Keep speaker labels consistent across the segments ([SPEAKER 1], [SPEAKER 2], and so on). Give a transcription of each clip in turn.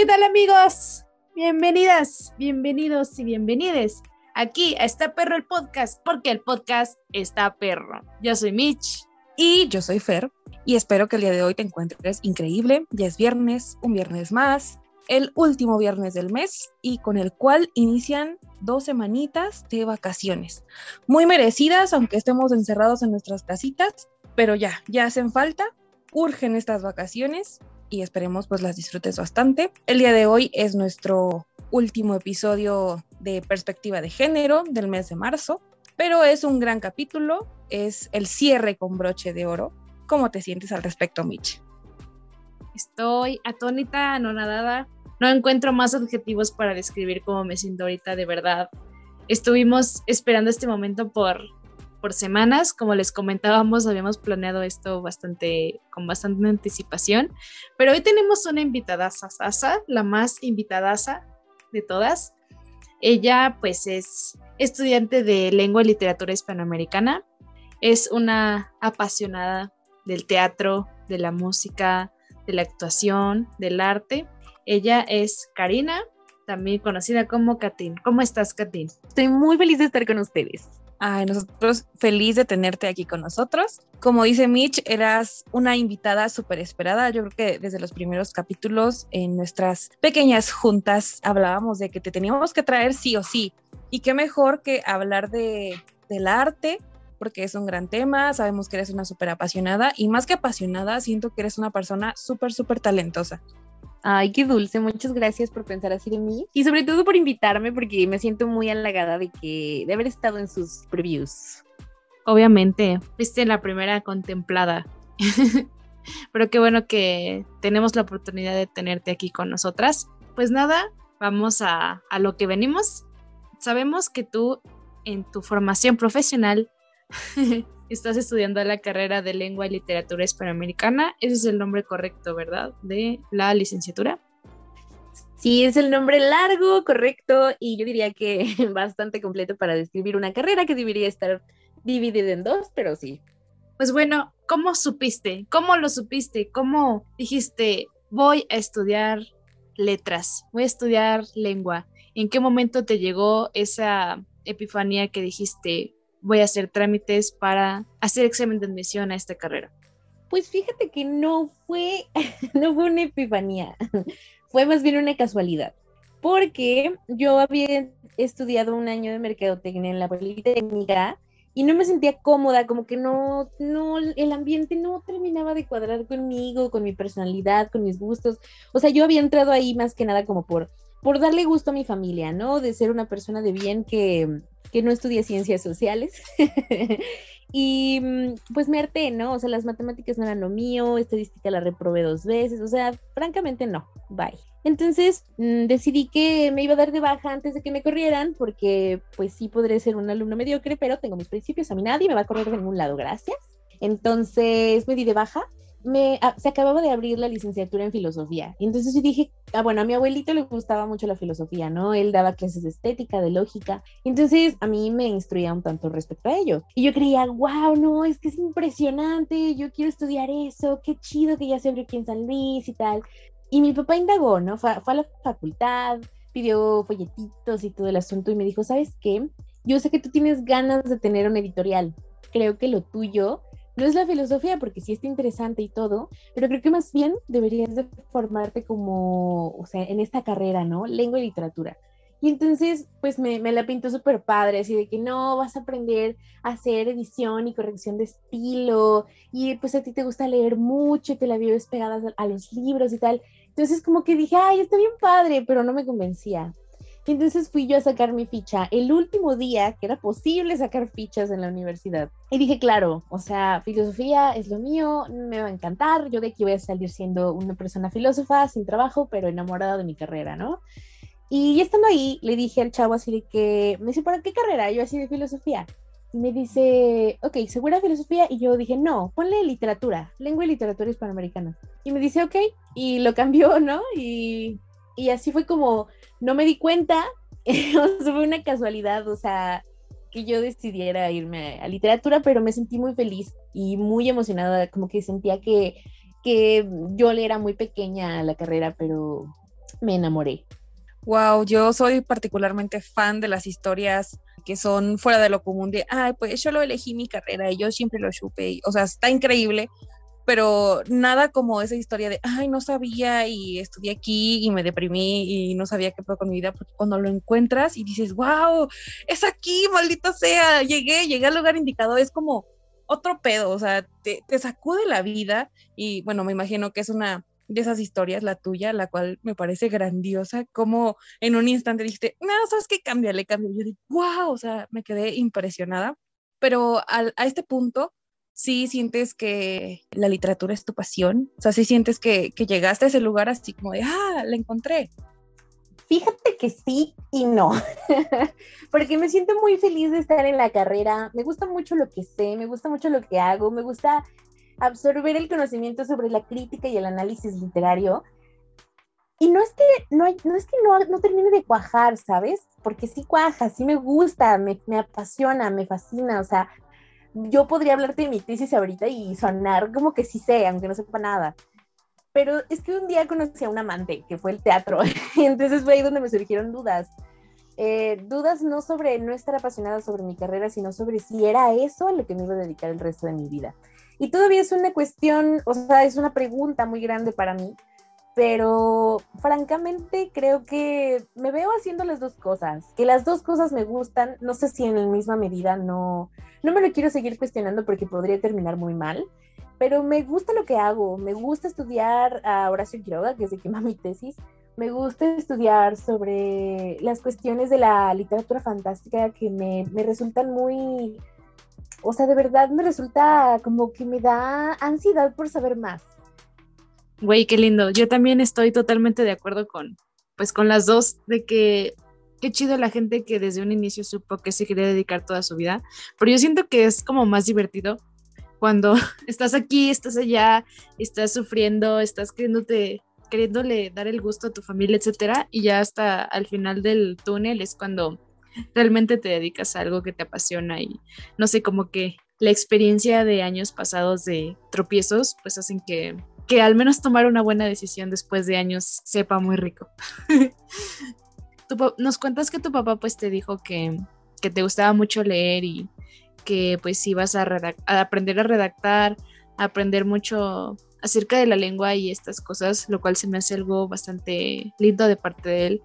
[SPEAKER 1] ¿Qué tal amigos? Bienvenidas, bienvenidos y bienvenides aquí a Está Perro el Podcast, porque el podcast está perro. Yo soy Mitch.
[SPEAKER 2] Y yo soy Fer, y espero que el día de hoy te encuentres increíble. Ya es viernes, un viernes más, el último viernes del mes y con el cual inician dos semanitas de vacaciones. Muy merecidas, aunque estemos encerrados en nuestras casitas, pero ya, ya hacen falta, urgen estas vacaciones y esperemos pues las disfrutes bastante. El día de hoy es nuestro último episodio de perspectiva de género del mes de marzo, pero es un gran capítulo, es el cierre con broche de oro. ¿Cómo te sientes al respecto, Mitch?
[SPEAKER 1] Estoy atónita, anonadada. No encuentro más adjetivos para describir cómo me siento ahorita, de verdad. Estuvimos esperando este momento por por semanas. Como les comentábamos, habíamos planeado esto bastante, con bastante anticipación. Pero hoy tenemos una invitada, Sasa, la más invitadaza de todas. Ella, pues, es estudiante de lengua y literatura hispanoamericana. Es una apasionada del teatro, de la música, de la actuación, del arte. Ella es Karina, también conocida como Katin. ¿Cómo estás, Katin?
[SPEAKER 3] Estoy muy feliz de estar con ustedes.
[SPEAKER 2] Ay, nosotros feliz de tenerte aquí con nosotros. Como dice Mitch, eras una invitada súper esperada. Yo creo que desde los primeros capítulos en nuestras pequeñas juntas hablábamos de que te teníamos que traer sí o sí. Y qué mejor que hablar de, del arte, porque es un gran tema. Sabemos que eres una súper apasionada y más que apasionada, siento que eres una persona súper, súper talentosa.
[SPEAKER 3] Ay, qué dulce, muchas gracias por pensar así de mí y sobre todo por invitarme porque me siento muy halagada de que de haber estado en sus previews.
[SPEAKER 1] Obviamente, fuiste la primera contemplada. Pero qué bueno que tenemos la oportunidad de tenerte aquí con nosotras. Pues nada, vamos a, a lo que venimos. Sabemos que tú en tu formación profesional estás estudiando la carrera de lengua y literatura hispanoamericana. Ese es el nombre correcto, ¿verdad? De la licenciatura.
[SPEAKER 3] Sí, es el nombre largo, correcto, y yo diría que bastante completo para describir una carrera que debería estar dividida en dos, pero sí.
[SPEAKER 1] Pues bueno, ¿cómo supiste? ¿Cómo lo supiste? ¿Cómo dijiste, voy a estudiar letras, voy a estudiar lengua? ¿En qué momento te llegó esa epifanía que dijiste, voy a hacer trámites para hacer examen de admisión a esta carrera?
[SPEAKER 3] Pues fíjate que no fue, no fue una epifanía, fue más bien una casualidad, porque yo había estudiado un año de mercadotecnia en la Politécnica y no me sentía cómoda, como que no, no, el ambiente no terminaba de cuadrar conmigo, con mi personalidad, con mis gustos. O sea, yo había entrado ahí más que nada como por, por darle gusto a mi familia, ¿no? De ser una persona de bien que, que no estudié ciencias sociales. y mm, pues me harté, ¿no? O sea, las matemáticas no eran lo mío, estadística la reprobé dos veces, o sea, francamente no, bye. Entonces mm, decidí que me iba a dar de baja antes de que me corrieran, porque pues sí podré ser un alumno mediocre, pero tengo mis principios, a mí nadie me va a correr de ningún lado, gracias. Entonces me di de baja me, se acababa de abrir la licenciatura en filosofía. Entonces yo dije, ah, bueno, a mi abuelito le gustaba mucho la filosofía, ¿no? Él daba clases de estética, de lógica. Entonces a mí me instruía un tanto respecto a ello. Y yo creía, wow, no, es que es impresionante, yo quiero estudiar eso, qué chido que ya se abrió aquí en San Luis y tal. Y mi papá indagó, ¿no? Fue, fue a la facultad, pidió folletitos y todo el asunto y me dijo, ¿sabes qué? Yo sé que tú tienes ganas de tener una editorial. Creo que lo tuyo no es la filosofía, porque sí está interesante y todo, pero creo que más bien deberías de formarte como, o sea, en esta carrera, ¿no? Lengua y literatura. Y entonces, pues me, me la pintó súper padre, así de que no, vas a aprender a hacer edición y corrección de estilo, y pues a ti te gusta leer mucho y te la vives pegada a los libros y tal. Entonces, como que dije, ay, está bien padre, pero no me convencía. Entonces fui yo a sacar mi ficha el último día que era posible sacar fichas en la universidad. Y dije, claro, o sea, filosofía es lo mío, me va a encantar, yo de aquí voy a salir siendo una persona filósofa, sin trabajo, pero enamorada de mi carrera, ¿no? Y estando ahí, le dije al chavo así de que, me dice, ¿para qué carrera? Yo así de filosofía. Y me dice, ok, ¿segura filosofía? Y yo dije, no, ponle literatura, lengua y literatura hispanoamericana. Y me dice, ok, y lo cambió, ¿no? Y, y así fue como no me di cuenta, fue una casualidad, o sea, que yo decidiera irme a literatura, pero me sentí muy feliz y muy emocionada, como que sentía que, que yo le era muy pequeña la carrera, pero, me enamoré.
[SPEAKER 2] Wow, yo soy particularmente fan de las historias que son fuera de lo común de, ay, pues yo lo elegí mi carrera y yo siempre lo supe, o sea, está increíble, pero nada como esa historia de, ay, no sabía y estudié aquí y me deprimí y no sabía qué fue con mi vida, porque cuando lo encuentras y dices, wow, es aquí, maldita sea, llegué, llegué al lugar indicado, es como otro pedo, o sea, te, te sacude la vida y bueno, me imagino que es una de esas historias, la tuya, la cual me parece grandiosa, como en un instante dijiste, no, sabes qué, cámbiale, cámbiale. Yo dije, wow, o sea, me quedé impresionada. Pero a este punto, sí sientes que la literatura es tu pasión, o sea, sí sientes que, que llegaste a ese lugar así como de, ah, la encontré.
[SPEAKER 3] Fíjate que sí y no, porque me siento muy feliz de estar en la carrera, me gusta mucho lo que sé, me gusta mucho lo que hago, me gusta absorber el conocimiento sobre la crítica y el análisis literario. Y no es que no, no, es que no, no termine de cuajar, ¿sabes? Porque sí cuaja, sí me gusta, me, me apasiona, me fascina. O sea, yo podría hablarte de mi tesis ahorita y sonar como que sí sé, aunque no sepa nada. Pero es que un día conocí a un amante, que fue el teatro, y entonces fue ahí donde me surgieron dudas. Eh, dudas no sobre no estar apasionada sobre mi carrera, sino sobre si era eso a lo que me iba a dedicar el resto de mi vida. Y todavía es una cuestión, o sea, es una pregunta muy grande para mí, pero francamente creo que me veo haciendo las dos cosas, que las dos cosas me gustan, no sé si en la misma medida no, no me lo quiero seguir cuestionando porque podría terminar muy mal, pero me gusta lo que hago, me gusta estudiar a Horacio Quiroga, que es el que mi tesis, me gusta estudiar sobre las cuestiones de la literatura fantástica que me, me resultan muy o sea, de verdad me resulta como que me da ansiedad por saber más.
[SPEAKER 1] Güey, qué lindo. Yo también estoy totalmente de acuerdo con, pues, con las dos, de que qué chido la gente que desde un inicio supo que se quería dedicar toda su vida. Pero yo siento que es como más divertido cuando estás aquí, estás allá, estás sufriendo, estás queriéndote, queriéndole dar el gusto a tu familia, etcétera, y ya hasta al final del túnel es cuando realmente te dedicas a algo que te apasiona y no sé, como que la experiencia de años pasados de tropiezos, pues hacen que, que al menos tomar una buena decisión después de años sepa muy rico. nos cuentas que tu papá pues te dijo que, que te gustaba mucho leer y que pues ibas a, a aprender a redactar, a aprender mucho acerca de la lengua y estas cosas, lo cual se me hace algo bastante lindo de parte de él.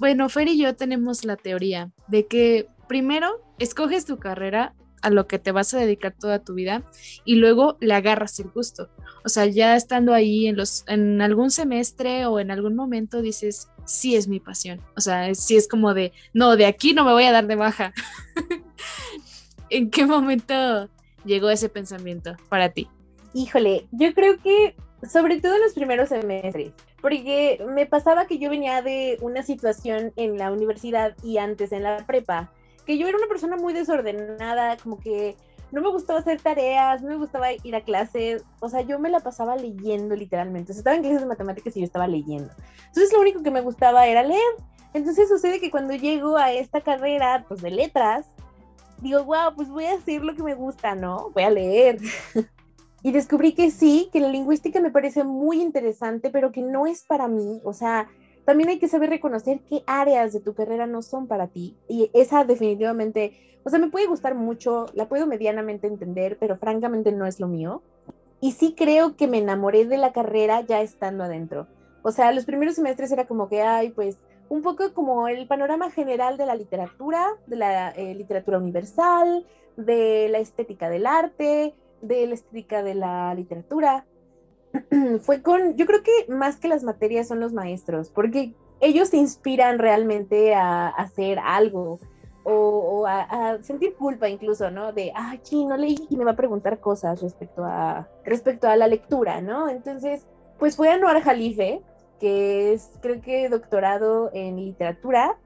[SPEAKER 1] Bueno, Fer y yo tenemos la teoría de que primero escoges tu carrera a lo que te vas a dedicar toda tu vida y luego le agarras el gusto. O sea, ya estando ahí en los en algún semestre o en algún momento dices, sí es mi pasión. O sea, sí es como de, no, de aquí no me voy a dar de baja. ¿En qué momento llegó ese pensamiento para ti?
[SPEAKER 3] Híjole, yo creo que sobre todo en los primeros semestres porque me pasaba que yo venía de una situación en la universidad y antes en la prepa, que yo era una persona muy desordenada, como que no me gustaba hacer tareas, no me gustaba ir a clases, o sea, yo me la pasaba leyendo literalmente, o sea, estaba en clases de matemáticas y yo estaba leyendo. Entonces lo único que me gustaba era leer. Entonces sucede que cuando llego a esta carrera, pues de letras, digo, wow, pues voy a hacer lo que me gusta, ¿no? Voy a leer. y descubrí que sí, que la lingüística me parece muy interesante, pero que no es para mí. O sea, también hay que saber reconocer qué áreas de tu carrera no son para ti. Y esa definitivamente, o sea, me puede gustar mucho, la puedo medianamente entender, pero francamente no es lo mío. Y sí creo que me enamoré de la carrera ya estando adentro. O sea, los primeros semestres era como que, ay, pues, un poco como el panorama general de la literatura, de la eh, literatura universal, de la estética del arte, de la estética de la literatura. Fue con, yo creo que más que las materias son los maestros, porque ellos te inspiran realmente a, hacer algo o, a, sentir culpa incluso, ¿no? De, ah, sí, no leí y me va a preguntar cosas respecto a, respecto a la lectura, ¿no? Entonces, pues fue Anuar Jalife, que es, creo que, doctorado en literatura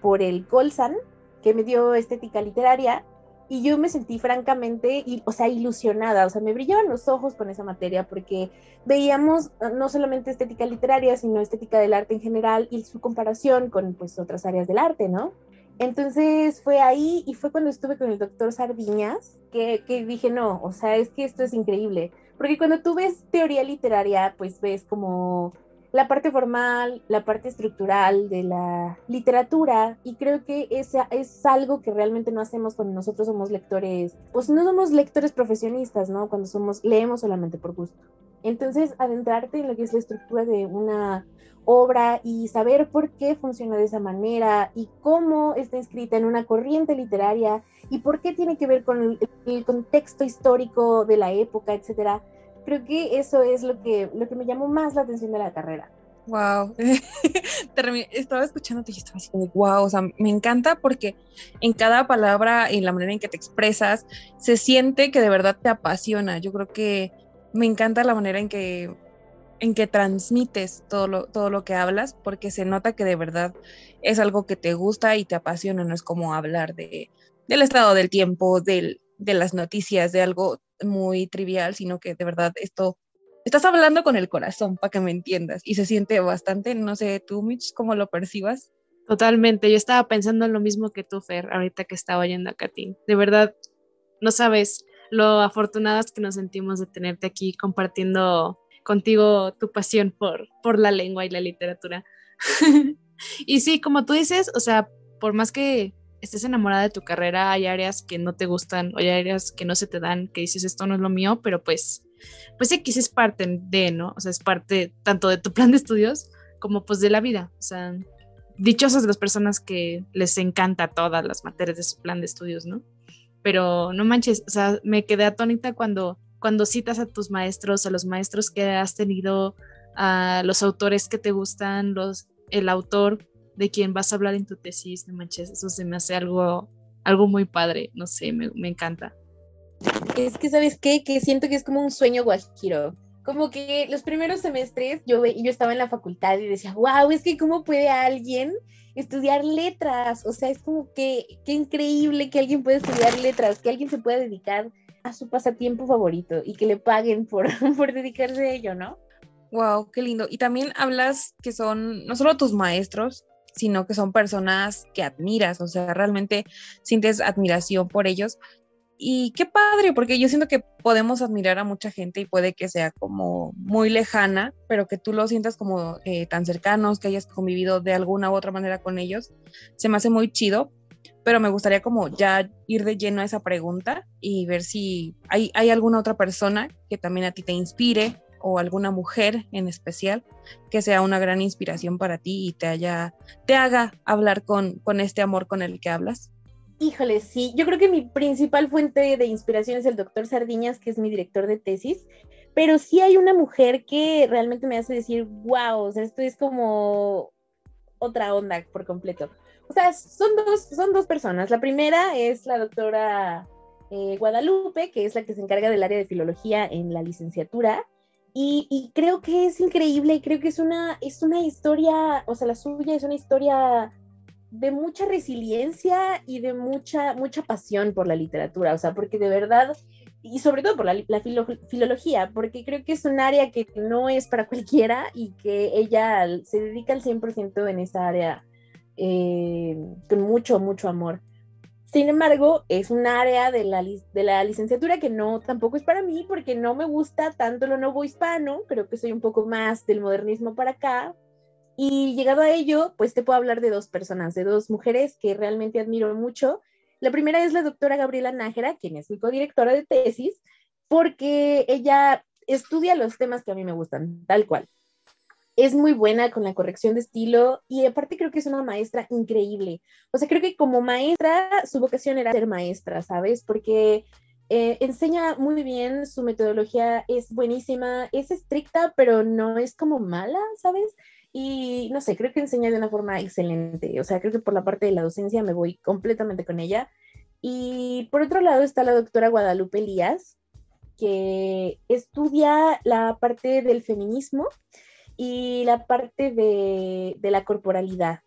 [SPEAKER 3] por el Colsan, que me dio estética literaria, y yo me sentí francamente, o sea, ilusionada, o sea, me brillaban los ojos con esa materia porque veíamos ah, no solamente estética literaria, sino estética del arte en general y su comparación con pues otras áreas del arte, ¿no? Entonces fue ahí y fue cuando estuve con el doctor Sardiñas que, que dije, no, o sea, es que esto es increíble, porque cuando tú ves teoría literaria, pues ves como la parte formal, la parte estructural de la literatura y creo que esa es algo que realmente no hacemos cuando nosotros somos lectores, pues no somos lectores profesionistas, ¿no? Cuando somos leemos solamente por gusto. Entonces, adentrarte en lo que es la estructura de una obra y saber por qué funciona de esa manera y cómo está escrita en una corriente literaria y por qué tiene que ver con el, el contexto histórico de la época, etcétera creo que eso es lo que, lo que me llamó más la atención de la carrera.
[SPEAKER 2] Wow, estaba escuchando y estaba así como, wow, o sea, me encanta porque en cada palabra, en la manera en que te expresas, se siente que de verdad te apasiona. Yo creo que me encanta la manera en que, en que transmites todo lo, todo lo que hablas, porque se nota que de verdad es algo que te gusta y te apasiona, no es como hablar de, del estado del tiempo, del, de las noticias, de algo muy trivial, sino que de verdad esto, estás hablando con el corazón para que me entiendas y se siente bastante, no sé, tú Mitch, cómo lo percibas.
[SPEAKER 1] Totalmente, yo estaba pensando en lo mismo que tú, Fer, ahorita que estaba yendo a Katin. De verdad, no sabes lo afortunadas que nos sentimos de tenerte aquí compartiendo contigo tu pasión por, por la lengua y la literatura. y sí, como tú dices, o sea, por más que estés enamorada de tu carrera, hay áreas que no te gustan, o hay áreas que no se te dan, que dices esto no es lo mío, pero pues, pues X es parte de, ¿no? O sea, es parte tanto de tu plan de estudios como pues de la vida. O sea, dichosas las personas que les encanta todas las materias de su plan de estudios, ¿no? Pero no manches, o sea, me quedé atónita cuando, cuando citas a tus maestros, a los maestros que has tenido, a los autores que te gustan, los, el autor de quien vas a hablar en tu tesis, no manches, eso se me hace algo, algo muy padre, no sé, me, encanta.
[SPEAKER 3] Es que, ¿sabes qué? Que siento que es como un sueño guajiro. Como que los primeros semestres yo, yo estaba en la facultad y decía, wow, es que cómo puede alguien estudiar letras. O sea, es como que qué increíble que alguien pueda estudiar letras, que alguien se pueda dedicar a su pasatiempo favorito y que le paguen por, por dedicarse a ello, ¿no?
[SPEAKER 2] Wow, qué lindo. Y también hablas que son no solo tus maestros, sino que son personas que admiras, o sea, realmente sientes admiración por ellos. Y qué padre, porque yo siento que podemos admirar a mucha gente y puede que sea como muy lejana, pero que tú lo sientas como eh, tan cercanos, que hayas convivido de alguna u otra manera con ellos, se me hace muy chido, pero me gustaría como ya ir de lleno a esa pregunta y ver si hay, hay alguna otra persona que también a ti te inspire o alguna mujer en especial que sea una gran inspiración para ti y te haya te haga hablar con, con este amor con el que hablas?
[SPEAKER 3] Híjole, sí, yo creo que mi principal fuente de inspiración es el doctor Sardiñas, que es mi director de tesis, pero sí hay una mujer que realmente me hace decir, wow, o sea, esto es como otra onda por completo. O sea, son dos, son dos personas. La primera es la doctora eh, Guadalupe, que es la que se encarga del área de filología en la licenciatura, y, creo que es increíble, creo que es una, es una historia, o sea, la suya es una historia de mucha resiliencia y de mucha, mucha pasión por la literatura, o sea, porque de verdad, y sobre todo por la, filología, porque creo que es un área que no es para cualquiera y que ella se dedica al 100% en esa área eh, con mucho, mucho amor. Sin embargo, es un área de la, de la licenciatura que no tampoco es para mí porque no me gusta tanto lo nuevo hispano, creo que soy un poco más del modernismo para acá. Y llegado a ello, pues te puedo hablar de dos personas, de dos mujeres que realmente admiro mucho. La primera es la doctora Gabriela Nájera, quien es mi codirectora de tesis, porque ella estudia los temas que a mí me gustan, tal cual es muy buena con la corrección de estilo y aparte creo que es una maestra increíble. O sea, creo que como maestra su vocación era ser maestra, ¿sabes? Porque eh, enseña muy bien, su metodología es buenísima, es estricta, pero no es como mala, ¿sabes? Y no sé, creo que enseña de una forma excelente. O sea, creo que por la parte de la docencia me voy completamente con ella. Y por otro lado está la doctora Guadalupe Elías, que estudia la parte del feminismo y la parte de, la corporalidad.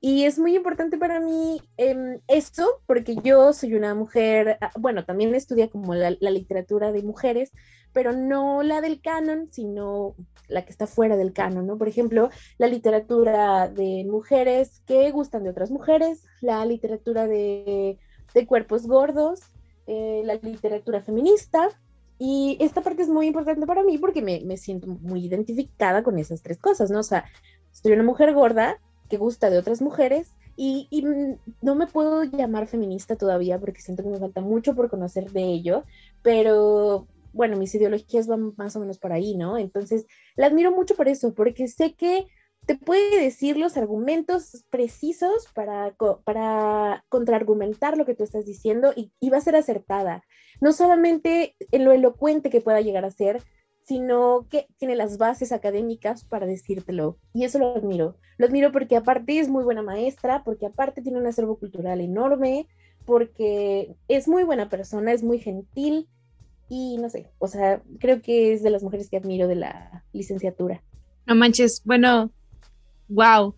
[SPEAKER 3] Y es muy importante para mí eh, esto, porque yo soy una mujer, ah, bueno, también estudia como la, literatura de mujeres, pero no la del canon, sino la que está fuera del canon, ¿no? Por ejemplo, la literatura de mujeres que gustan de otras mujeres, la literatura de, cuerpos gordos, eh, la literatura feminista, Y esta parte es muy importante para mí porque me, me siento muy identificada con esas tres cosas, ¿no? O sea, soy una mujer gorda que gusta de otras mujeres y, y, no me puedo llamar feminista todavía porque siento que me falta mucho por conocer de ello, pero bueno, mis ideologías van más o menos por ahí, ¿no? Entonces, la admiro mucho por eso, porque sé que te puede decir los argumentos precisos para, para contraargumentar lo que tú estás diciendo y, y, va a ser acertada. No solamente en lo elocuente que pueda llegar a ser, sino que tiene las bases académicas para decírtelo. Y eso lo admiro. Lo admiro porque aparte es muy buena maestra, porque aparte tiene un acervo cultural enorme, porque es muy buena persona, es muy gentil y no sé, o sea, creo que es de las mujeres que admiro de la licenciatura.
[SPEAKER 1] No manches, bueno, wow,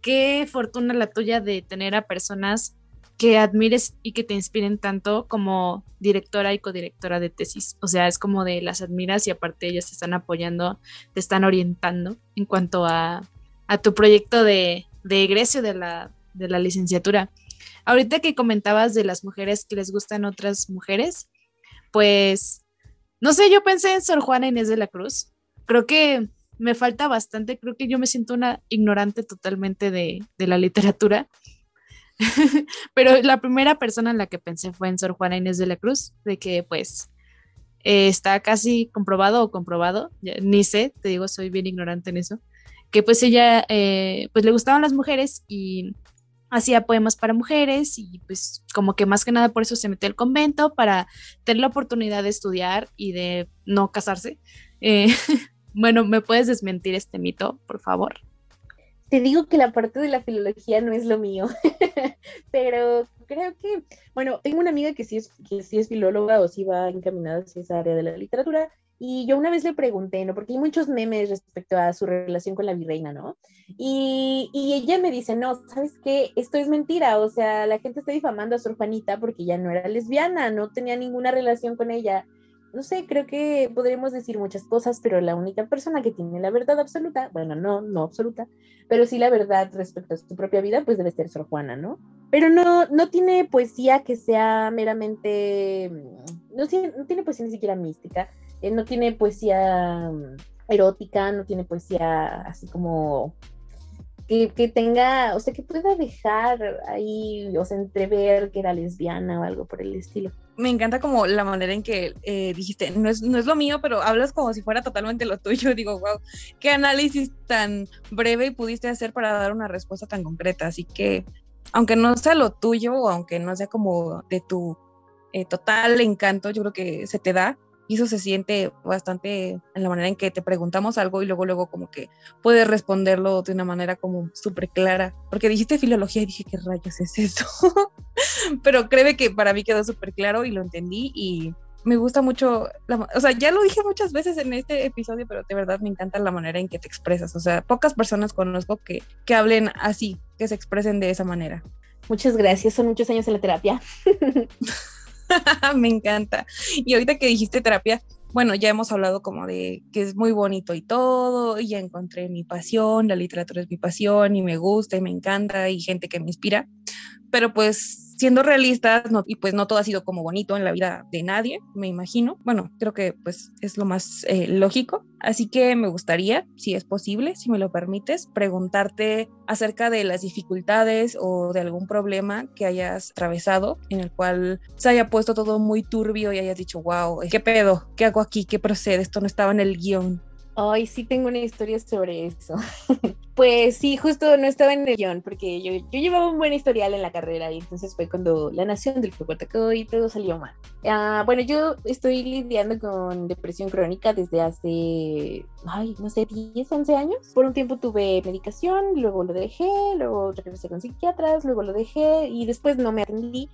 [SPEAKER 1] qué fortuna la tuya de tener a personas que admires y que te inspiren tanto como directora y codirectora de tesis. O sea, es como de las admiras y aparte ellas te están apoyando, te están orientando en cuanto a, tu proyecto de, de egresio de la, de la licenciatura. Ahorita que comentabas de las mujeres que les gustan otras mujeres, pues, no sé, yo pensé en Sor Juana Inés de la Cruz. Creo que me falta bastante, creo que yo me siento una ignorante totalmente de, la literatura. Pero la primera persona en la que pensé fue en Sor Juana Inés de la Cruz, de que pues eh, está casi comprobado o comprobado, ni sé, te digo, soy bien ignorante en eso, que pues ella, eh, pues le gustaban las mujeres y hacía poemas para mujeres y pues como que más que nada por eso se metió al convento para tener la oportunidad de estudiar y de no casarse. Eh, Bueno, ¿me puedes desmentir este mito, por favor?
[SPEAKER 3] Te digo que la parte de la filología no es lo mío, pero creo que, bueno, tengo una amiga que sí es, que sí es filóloga o sí va encaminada hacia esa área de la literatura, y yo una vez le pregunté, ¿no? Porque hay muchos memes respecto a su relación con la virreina, ¿no? Y, y, ella me dice, no, ¿sabes qué? Esto es mentira, o sea, la gente está difamando a Sor Juanita porque ella no era lesbiana, no tenía ninguna relación con ella no sé, creo que podríamos decir muchas cosas, pero la única persona que tiene la verdad absoluta, bueno, no, no absoluta, pero sí la verdad respecto a su propia vida, pues debe ser Sor Juana, ¿no? Pero no, no tiene poesía que sea meramente, no tiene, no tiene poesía ni siquiera mística, eh, no tiene poesía mm, erótica, no tiene poesía así como que, tenga, o sea, que pueda dejar ahí, o sea, entrever que era lesbiana o algo por el estilo.
[SPEAKER 2] Me encanta como la manera en que eh, dijiste, no es, no es lo mío, pero hablas como si fuera totalmente lo tuyo. Digo, wow, qué análisis tan breve pudiste hacer para dar una respuesta tan concreta. Así que, aunque no sea lo tuyo o aunque no sea como de tu eh, total encanto, yo creo que se te da y eso se siente bastante en la manera en que te preguntamos algo y luego, luego como que puedes responderlo de una manera como súper clara. Porque dijiste filología y dije, ¿qué rayos es eso? Pero créeme que para mí quedó súper claro y lo entendí y me gusta mucho, o sea, ya lo dije muchas veces en este episodio, pero de verdad me encanta la manera en que te expresas. O sea, pocas personas conozco que, que hablen así, que se expresen de esa manera.
[SPEAKER 3] Muchas gracias, son muchos años en la terapia.
[SPEAKER 2] me encanta. Y ahorita que dijiste terapia, bueno, ya hemos hablado como de que es muy bonito y todo, y ya encontré mi pasión, la literatura es mi pasión y me gusta y me encanta y gente que me inspira, pero pues siendo realistas, y pues no todo ha sido como bonito en la vida de nadie, me imagino. Bueno, creo que pues es lo más eh, lógico. Así que me gustaría, si es posible, si me lo permites, preguntarte acerca de las dificultades o de algún problema que hayas atravesado en el cual se haya puesto todo muy turbio y hayas dicho, wow, ¿qué pedo? ¿Qué hago aquí? ¿Qué procede? Esto no estaba en el guion.
[SPEAKER 3] Ay, sí tengo una historia sobre eso. pues sí, justo no estaba en el guion, porque yo, yo, llevaba un buen historial en la carrera y entonces fue cuando la nación del fútbol atacó y todo salió mal. Ah, bueno, yo estoy lidiando con depresión crónica desde hace, ay, no sé, 10, 11 años. Por un tiempo tuve medicación, luego lo dejé, luego regresé con psiquiatras, luego lo dejé y después no me atendí.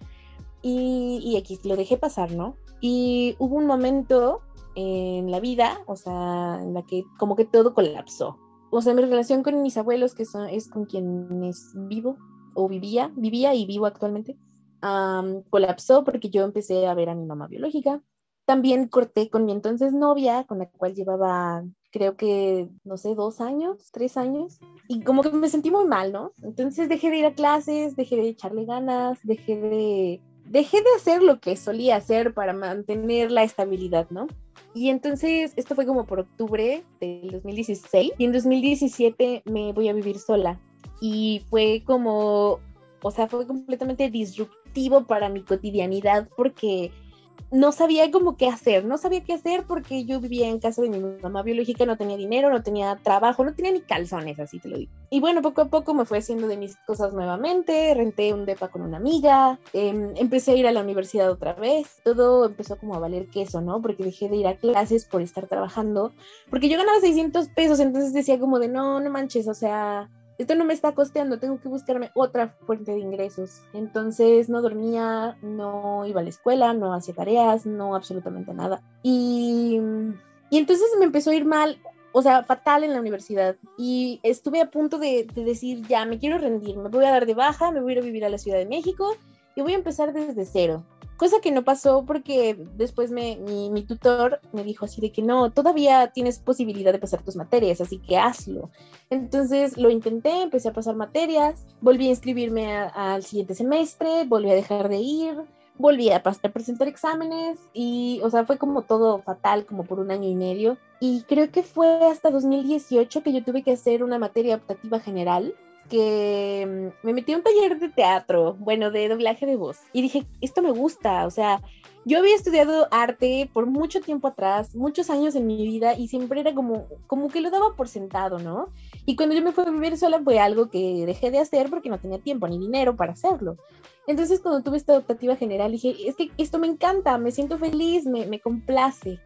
[SPEAKER 3] Y, y aquí lo dejé pasar, ¿no? Y hubo un momento en la vida, o sea, en la que como que todo colapsó. O sea, mi relación con mis abuelos, que son, es con quienes vivo o vivía, vivía y vivo actualmente, colapsó porque yo empecé a ver a mi mamá biológica. También corté con mi entonces novia, con la cual llevaba, creo que, no sé, dos años, tres años, y como que me sentí muy mal, ¿no? Entonces dejé de ir a clases, dejé de echarle ganas, dejé de dejé de hacer lo que solía hacer para mantener la estabilidad, ¿no? Y entonces esto fue como por octubre del 2016 y en 2017 me voy a vivir sola. Y fue como, o sea, fue completamente disruptivo para mi cotidianidad porque no sabía cómo qué hacer, no sabía qué hacer porque yo vivía en casa de mi mamá biológica, no tenía dinero, no tenía trabajo, no tenía ni calzones, así te lo digo. Y bueno, poco a poco me fue haciendo de mis cosas nuevamente, renté un depa con una amiga, em, empecé a ir a la universidad otra vez, todo empezó como a valer queso, ¿no? Porque dejé de ir a clases por estar trabajando, porque yo ganaba 600 pesos, entonces decía como de, no, no manches, o sea, esto no me está costeando, tengo que buscarme otra fuente de ingresos. Entonces no dormía, no iba a la escuela, no hacía tareas, no absolutamente nada. Y, y entonces me empezó a ir mal, o sea, fatal en la universidad. Y estuve a punto de, de decir, ya, me quiero rendir, me voy a dar de baja, me voy a ir a vivir a la Ciudad de México y voy a empezar desde cero. Cosa que no pasó porque después me, mi, mi, tutor me dijo así de que no, todavía tienes posibilidad de pasar tus materias, así que hazlo. Entonces lo intenté, empecé a pasar materias, volví a inscribirme al siguiente semestre, volví a dejar de ir, volví a, a presentar exámenes y, o sea, fue como todo fatal, como por un año y medio. Y creo que fue hasta 2018 que yo tuve que hacer una materia optativa general que mm, me metí a un taller de teatro, bueno, de doblaje de voz, y dije, esto me gusta, o sea, yo había estudiado arte por mucho tiempo atrás, muchos años en mi vida, y siempre era como, como que lo daba por sentado, ¿no? Y cuando yo me fui a vivir sola fue algo que dejé de hacer porque no tenía tiempo ni dinero para hacerlo. Entonces cuando tuve esta adaptativa general dije, es que esto me encanta, me siento feliz, me, me complace.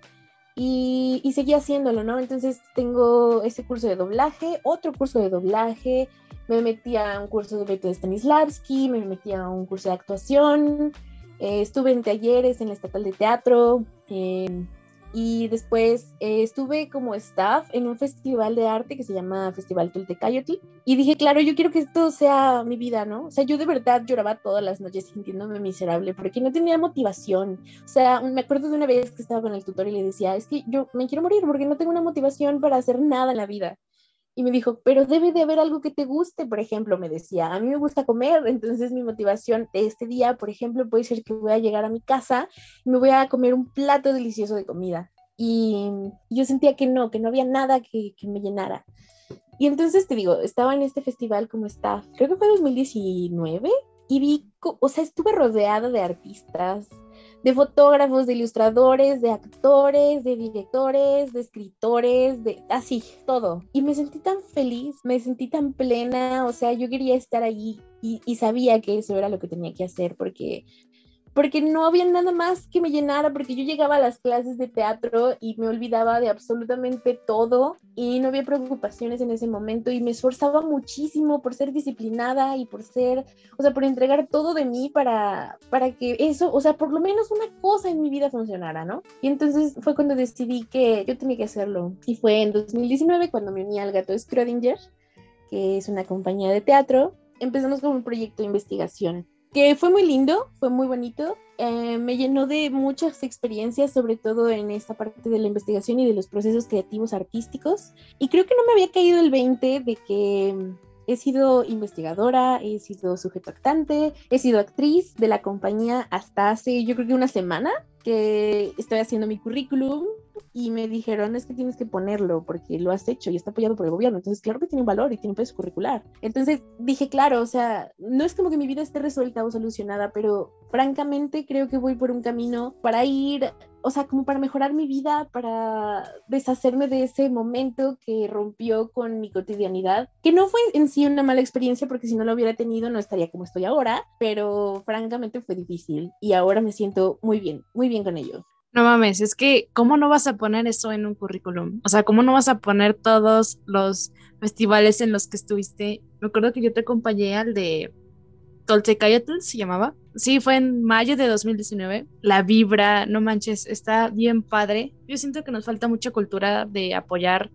[SPEAKER 3] Y, y, seguí haciéndolo, ¿no? Entonces tengo ese curso de doblaje, otro curso de doblaje, me metí a un curso de Beto Stanislavski, me metí a un curso de actuación, eh, estuve en talleres en la Estatal de Teatro eh, y después eh, estuve como staff en un festival de arte que se llama Festival Tultecayotl y dije, claro, yo quiero que esto sea mi vida, ¿no? O sea, yo de verdad lloraba todas las noches sintiéndome miserable porque no tenía motivación. O sea, me acuerdo de una vez que estaba con el tutor y le decía, es que yo me quiero morir porque no tengo una motivación para hacer nada en la vida y me dijo, pero debe de haber algo que te guste, por ejemplo, me decía, a mí me gusta comer, entonces mi motivación de este día, por ejemplo, puede ser que voy a llegar a mi casa y me voy a comer un plato delicioso de comida. Y yo sentía que no, que no había nada que, me llenara. Y entonces te digo, estaba en este festival como está, creo que fue 2019, y vi, o sea, estuve rodeada de artistas, de fotógrafos, de ilustradores, de actores, de directores, de escritores, de así, todo. Y me sentí tan feliz, me sentí tan plena, o sea, yo quería estar allí y, y sabía que eso era lo que tenía que hacer porque porque no había nada más que me llenara, porque yo llegaba a las clases de teatro y me olvidaba de absolutamente todo y no había preocupaciones en ese momento y me esforzaba muchísimo por ser disciplinada y por ser, o sea, por entregar todo de mí para, para que eso, o sea, por lo menos una cosa en mi vida funcionara, ¿no? Y entonces fue cuando decidí que yo tenía que hacerlo y fue en 2019 cuando me uní al gato Schrödinger, que es una compañía de teatro, empezamos con un proyecto de investigación que fue muy lindo, fue muy bonito. Eh, me llenó de muchas experiencias, sobre todo en esta parte de la investigación y de los procesos creativos artísticos. Y creo que no me había caído el 20 de que he sido investigadora, he sido sujeto actante, he sido actriz de la compañía hasta hace yo creo que una semana que estoy haciendo mi currículum y me dijeron es que tienes que ponerlo porque lo has hecho y está apoyado por el gobierno, entonces claro que tiene un valor y tiene un peso curricular. Entonces dije, claro, o sea, no es como que mi vida esté resuelta o solucionada, pero francamente creo que voy por un camino para ir o sea, como para mejorar mi vida, para deshacerme de ese momento que rompió con mi cotidianidad, que no fue en sí una mala experiencia, porque si no lo hubiera tenido no estaría como estoy ahora, pero francamente fue difícil y ahora me siento muy bien, muy bien con ello.
[SPEAKER 1] No mames, es que ¿cómo no vas a poner eso en un currículum? O sea, ¿cómo no vas a poner todos los festivales en los que estuviste? Me acuerdo que yo te acompañé al de Toltecayotl, se llamaba, Sí, fue en mayo de 2019. La vibra, no manches, está bien padre. Yo siento que nos falta mucha cultura de apoyar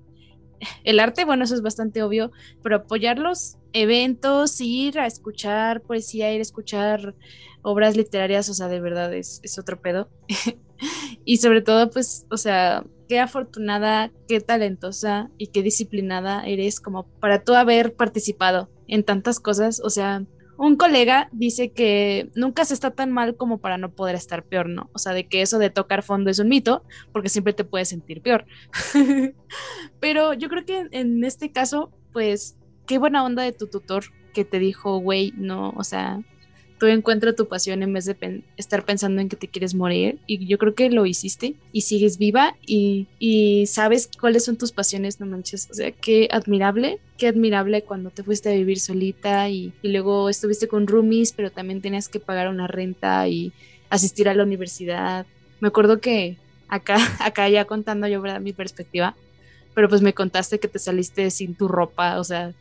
[SPEAKER 1] el arte, bueno, eso es bastante obvio, pero apoyar los eventos, ir a escuchar poesía, ir a escuchar obras literarias, o sea, de verdad es, es otro pedo. y sobre todo, pues, o sea, qué afortunada, qué talentosa y qué disciplinada eres como para tú haber participado en tantas cosas, o sea, un colega dice que nunca se está tan mal como para no poder estar peor, ¿no? O sea, de que eso de tocar fondo es un mito, porque siempre te puedes sentir peor. Pero yo creo que en este caso, pues, qué buena onda de tu tutor que te dijo, güey, no, o sea, tú encuentras tu pasión en vez de estar pensando en que te quieres morir. Y yo creo que lo hiciste y sigues viva y, y, sabes cuáles son tus pasiones, no manches. O sea, qué admirable, qué admirable cuando te fuiste a vivir solita y, y luego estuviste con roomies, pero también tenías que pagar una renta y asistir a la universidad. Me acuerdo que acá, acá ya contando yo, ¿verdad? Mi perspectiva, pero pues me contaste que te saliste sin tu ropa, o sea,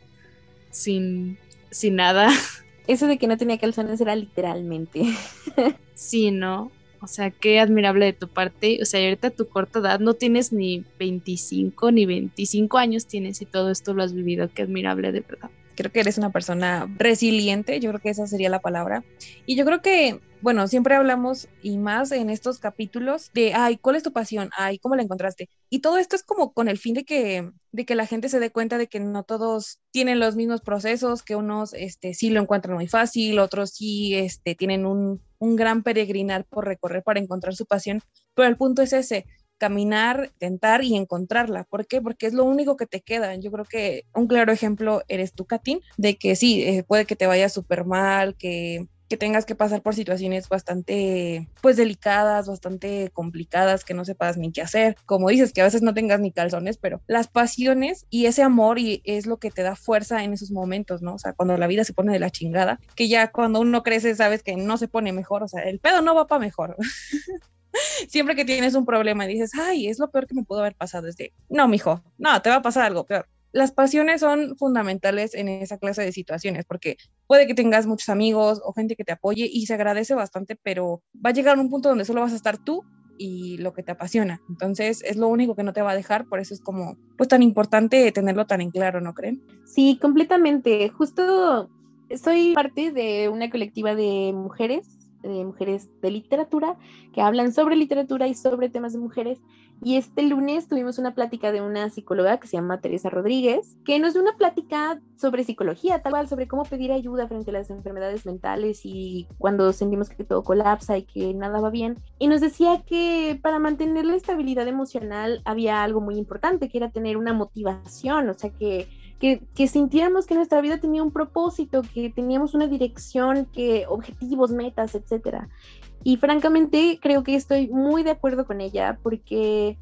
[SPEAKER 1] sin, sin nada.
[SPEAKER 3] Eso de que no tenía calzones era literalmente.
[SPEAKER 1] sí, ¿no? O sea, qué admirable de tu parte. O sea, ahorita a tu corta edad no tienes ni 25 ni 25 años tienes y todo esto lo has vivido. Qué admirable de verdad.
[SPEAKER 2] Creo que eres una persona resiliente, yo creo que esa sería la palabra. Y yo creo que bueno, siempre hablamos y más en estos capítulos de, ay, ¿cuál es tu pasión? Ay, ¿cómo la encontraste? Y todo esto es como con el fin de que, de que la gente se dé cuenta de que no todos tienen los mismos procesos, que unos este, sí lo encuentran muy fácil, otros sí este, tienen un, un gran peregrinar por recorrer para encontrar su pasión, pero el punto es ese, caminar, tentar y encontrarla. ¿Por qué? Porque es lo único que te queda. Yo creo que un claro ejemplo eres tú, Katin, de que sí, eh, puede que te vaya súper mal, que que tengas que pasar por situaciones bastante, pues delicadas, bastante complicadas, que no sepas ni qué hacer. Como dices, que a veces no tengas ni calzones, pero las pasiones y ese amor y es lo que te da fuerza en esos momentos, ¿no? O sea, cuando la vida se pone de la chingada, que ya cuando uno crece sabes que no se pone mejor, o sea, el pedo no va para mejor. Siempre que tienes un problema y dices, ay, es lo peor que me pudo haber pasado, es de, no, mijo, no, te va a pasar algo peor las pasiones son fundamentales en esa clase de situaciones, porque puede que tengas muchos amigos o gente que te apoye y se agradece bastante, pero va a llegar un punto donde solo vas a estar tú y lo que te apasiona. Entonces es lo único que no te va a dejar, por eso es como pues tan importante tenerlo tan en claro, ¿no creen?
[SPEAKER 3] Sí, completamente. Justo soy parte de una colectiva de mujeres de mujeres de literatura que hablan sobre literatura y sobre temas de mujeres. Y este lunes tuvimos una plática de una psicóloga que se llama Teresa Rodríguez, que nos dio una plática sobre psicología, tal cual, sobre cómo pedir ayuda frente a las enfermedades mentales y cuando sentimos que todo colapsa y que nada va bien. Y nos decía que para mantener la estabilidad emocional había algo muy importante, que era tener una motivación, o sea, que que, que, sintiéramos que nuestra vida tenía un propósito, que teníamos una dirección, que objetivos, metas, etcétera. Y francamente creo que estoy muy de acuerdo con ella porque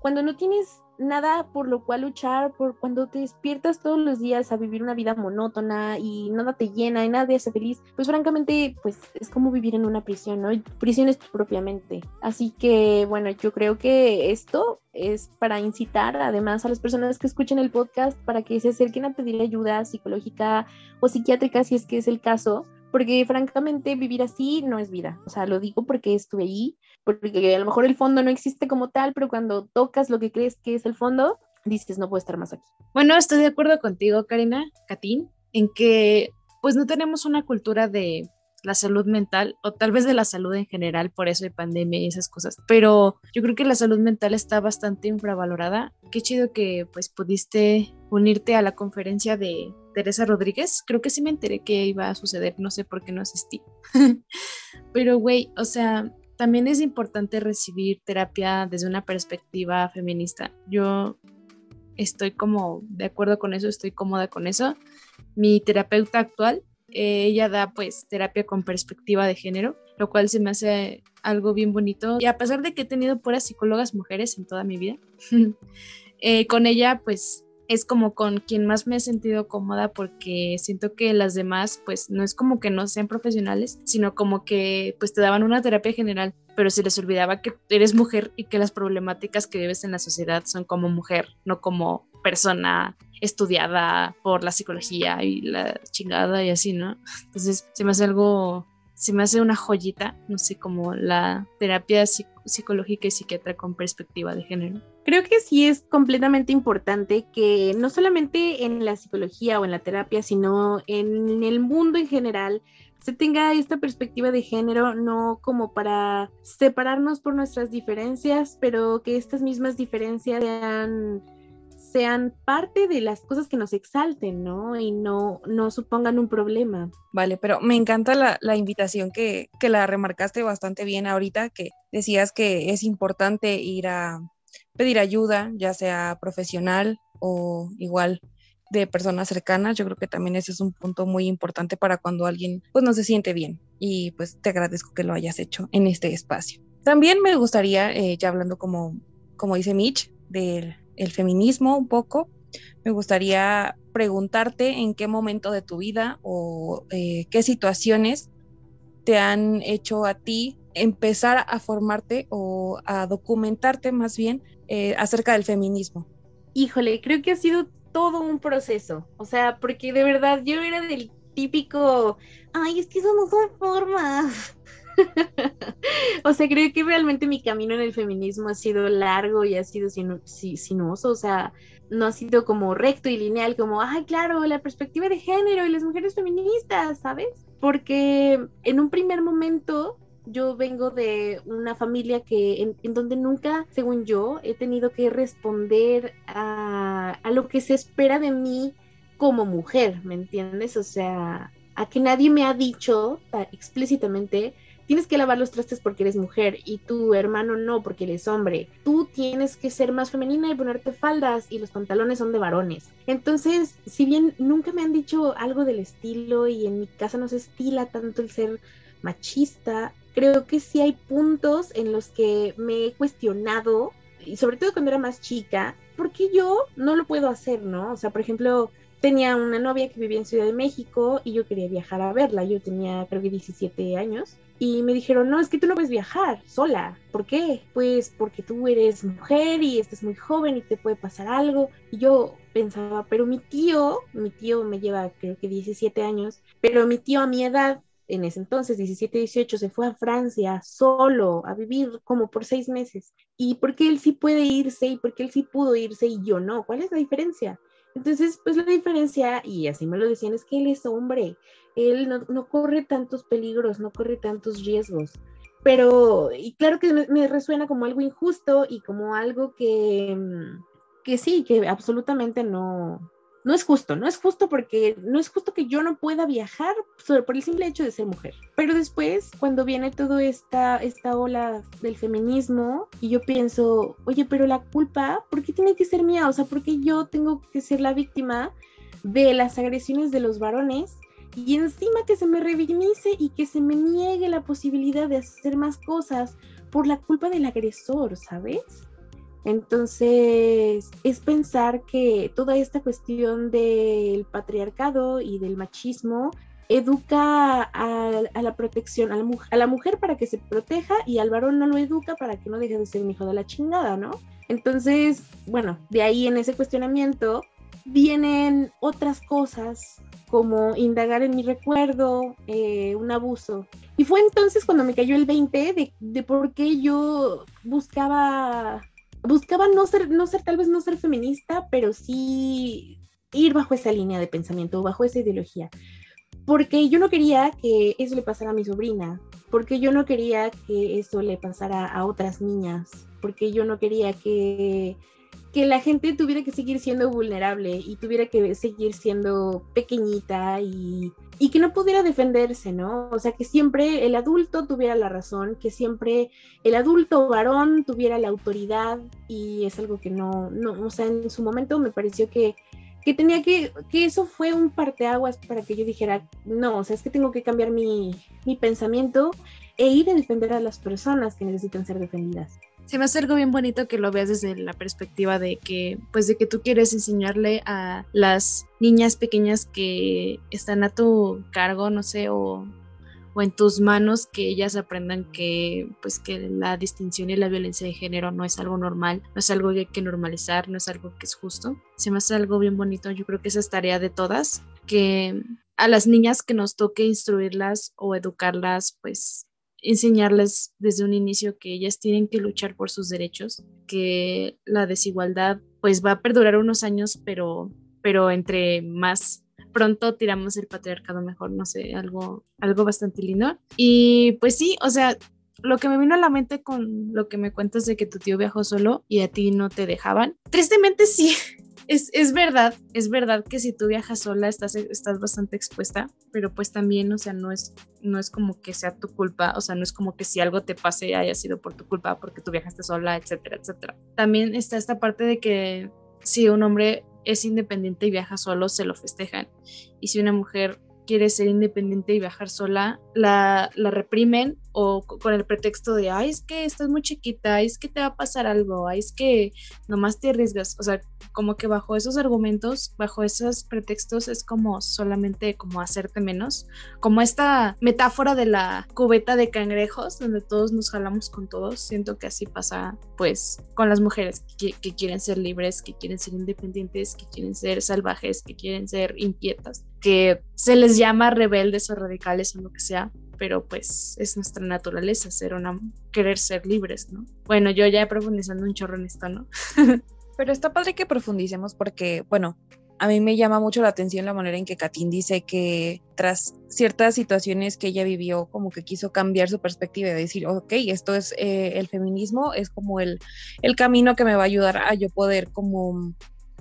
[SPEAKER 3] cuando no tienes nada por lo cual luchar, por cuando te despiertas todos los días a vivir una vida monótona y nada te llena y nada te hace feliz, pues francamente, pues es como vivir en una prisión, ¿no? Prisión es tu propia mente. Así que, bueno, yo creo que esto es para incitar además a las personas que escuchen el podcast para que se acerquen a pedir ayuda psicológica o psiquiátrica si es que es el caso, porque francamente vivir así no es vida. O sea, lo digo porque estuve allí, porque a lo mejor el fondo no existe como tal, pero cuando tocas lo que crees que es el fondo, dices, no puedo estar más aquí.
[SPEAKER 1] Bueno, estoy de acuerdo contigo, Karina, Katín, en que pues no tenemos una cultura de la salud mental o tal vez de la salud en general, por eso hay pandemia y esas cosas. Pero yo creo que la salud mental está bastante infravalorada. Qué chido que pues pudiste unirte a la conferencia de Teresa Rodríguez. Creo que sí me enteré que iba a suceder, no sé por qué no asistí. Pero, güey, o sea, también es importante recibir terapia desde una perspectiva feminista. Yo estoy como de acuerdo con eso, estoy cómoda con eso. Mi terapeuta actual, ella da pues terapia con perspectiva de género, lo cual se me hace algo bien bonito. Y a pesar de que he tenido puras psicólogas mujeres en toda mi vida, eh, con ella pues es como con quien más me he sentido cómoda porque siento que las demás pues no es como que no sean profesionales, sino como que pues te daban una terapia general, pero se les olvidaba que eres mujer y que las problemáticas que vives en la sociedad son como mujer, no como persona estudiada por la psicología y la chingada y así, ¿no? Entonces se me hace algo, se me hace una joyita, no sé, como la terapia psicológica y psiquiatra con perspectiva de género.
[SPEAKER 3] Creo que sí es completamente importante que no solamente en la psicología o en la terapia, sino en el mundo en general, se tenga esta perspectiva de género, no como para separarnos por nuestras diferencias, pero que estas mismas diferencias sean sean parte de las cosas que nos exalten, ¿no? Y no, no supongan un problema.
[SPEAKER 2] Vale, pero me encanta la, la invitación que, que la remarcaste bastante bien ahorita, que decías que es importante ir a pedir ayuda, ya sea profesional o igual de personas cercanas. Yo creo que también ese es un punto muy importante para cuando alguien pues no se siente bien y pues te agradezco que lo hayas hecho en este espacio. También me gustaría, eh, ya hablando como, como dice Mitch, del el feminismo un poco, me gustaría preguntarte en qué momento de tu vida o eh, qué situaciones te han hecho a ti empezar a formarte o a documentarte más bien eh, acerca del feminismo.
[SPEAKER 3] Híjole, creo que ha sido todo un proceso, o sea, porque de verdad yo era del típico, ay, es que eso no son formas. o sea, creo que realmente mi camino en el feminismo ha sido largo y ha sido sinuoso, o sea, no ha sido como recto y lineal, como, ay, claro, la perspectiva de género y las mujeres feministas, ¿sabes? Porque en un primer momento yo vengo de una familia que en, donde nunca, según yo, he tenido que responder a, a, lo que se espera de mí como mujer, ¿me entiendes? O sea, a que nadie me ha dicho explícitamente, tienes que lavar los trastes porque eres mujer y tu hermano no porque eres hombre. Tú tienes que ser más femenina y ponerte faldas y los pantalones son de varones. Entonces, si bien nunca me han dicho algo del estilo y en mi casa no se estila tanto el ser machista, creo que sí hay puntos en los que me he cuestionado, y sobre todo cuando era más chica, ¿por qué yo no lo puedo hacer, no? O sea, por ejemplo, tenía una novia que vivía en Ciudad de México y yo quería viajar a verla. Yo tenía creo que 17 años y me dijeron, no, es que tú no puedes viajar sola. ¿Por qué? Pues porque tú eres mujer y estás muy joven y te puede pasar algo. Y yo pensaba, pero mi tío, mi tío me lleva creo que 17 años, pero mi tío a mi edad en ese entonces, 17, 18, se fue a Francia solo a vivir como por seis meses. ¿Y por qué él sí puede irse y por qué él sí pudo irse y yo no? ¿Cuál es la diferencia? Entonces, pues la diferencia, y así me lo decían, es que él es hombre, él no, corre tantos peligros, no corre tantos riesgos. Pero, y claro que me, me resuena como algo injusto y como algo que, mm, que sí, que absolutamente no, no es justo, no es justo porque no es justo que yo no pueda viajar por el simple hecho de ser mujer. Pero después, cuando viene toda esta, esta ola del feminismo, y yo pienso, oye, pero la culpa, ¿por qué tiene que ser mía? O sea, ¿por qué yo tengo que ser la víctima de las agresiones de los varones? Y encima que se me revictimice y que se me niegue la posibilidad de hacer más cosas por la culpa del agresor, ¿sabes? Entonces, es pensar que toda esta cuestión del patriarcado y del machismo educa a, la protección, a la, mujer para que se proteja y al varón no lo educa para que no deje de ser un hijo de la chingada, ¿no? Entonces, bueno, de ahí en ese cuestionamiento vienen otras cosas como indagar en mi recuerdo, eh, un abuso. Y fue entonces cuando me cayó el 20 de, de por qué yo buscaba buscaba no ser, no ser, tal vez no ser feminista, pero sí ir bajo esa línea de pensamiento, bajo esa ideología. Porque yo no quería que eso le pasara a mi sobrina, porque yo no quería que eso le pasara a otras niñas, porque yo no quería que que la gente tuviera que seguir siendo vulnerable y tuviera que seguir siendo pequeñita y, y, que no pudiera defenderse, ¿no? O sea, que siempre el adulto tuviera la razón, que siempre el adulto varón tuviera la autoridad y es algo que no, no o sea, en su momento me pareció que, que tenía que, que eso fue un parteaguas para que yo dijera, no, o sea, es que tengo que cambiar mi, mi pensamiento e ir a defender a las personas que necesitan ser defendidas
[SPEAKER 1] se me hace algo bien bonito que lo veas desde la perspectiva de que, pues, de que tú quieres enseñarle a las niñas pequeñas que están a tu cargo, no sé, o, o en tus manos, que ellas aprendan que, pues, que la distinción y la violencia de género no es algo normal, no es algo que hay que normalizar, no es algo que es justo. Se me hace algo bien bonito. Yo creo que esa es tarea de todas, que a las niñas que nos toque instruirlas o educarlas, pues enseñarles desde un inicio que ellas tienen que luchar por sus derechos, que la desigualdad pues va a perdurar unos años, pero, pero entre más pronto tiramos el patriarcado mejor, no sé, algo, algo bastante lindo. Y pues sí, o sea, lo que me vino a la mente con lo que me cuentas de que tu tío viajó solo y a ti no te dejaban, tristemente sí, es, es, verdad, es verdad que si tú viajas sola estás, estás bastante expuesta, pero pues también, o sea, no es, no es como que sea tu culpa, o sea, no es como que si algo te pase haya sido por tu culpa, porque tú viajaste sola, etcétera, etcétera. También está esta parte de que si un hombre es independiente y viaja solo, se lo festejan. Y si una mujer quiere ser independiente y viajar sola, la, la reprimen o con el pretexto de, ay, es que estás muy chiquita, ay, es que te va a pasar algo, ay, es que nomás te arriesgas. O sea, como que bajo esos argumentos, bajo esos pretextos, es como solamente como hacerte menos. Como esta metáfora de la cubeta de cangrejos, donde todos nos jalamos con todos. Siento que así pasa, pues, con las mujeres que, que quieren ser libres, que quieren ser independientes, que quieren ser salvajes, que quieren ser inquietas, que se les llama rebeldes o radicales o lo que sea pero pues es nuestra naturaleza ser una, querer ser libres, ¿no? Bueno, yo ya profundizando un chorro en esto, ¿no?
[SPEAKER 2] pero está padre que profundicemos porque, bueno, a mí me llama mucho la atención la manera en que Katin dice que tras ciertas situaciones que ella vivió, como que quiso cambiar su perspectiva y decir, ok, esto es eh, el feminismo, es como el, el camino que me va a ayudar a yo poder como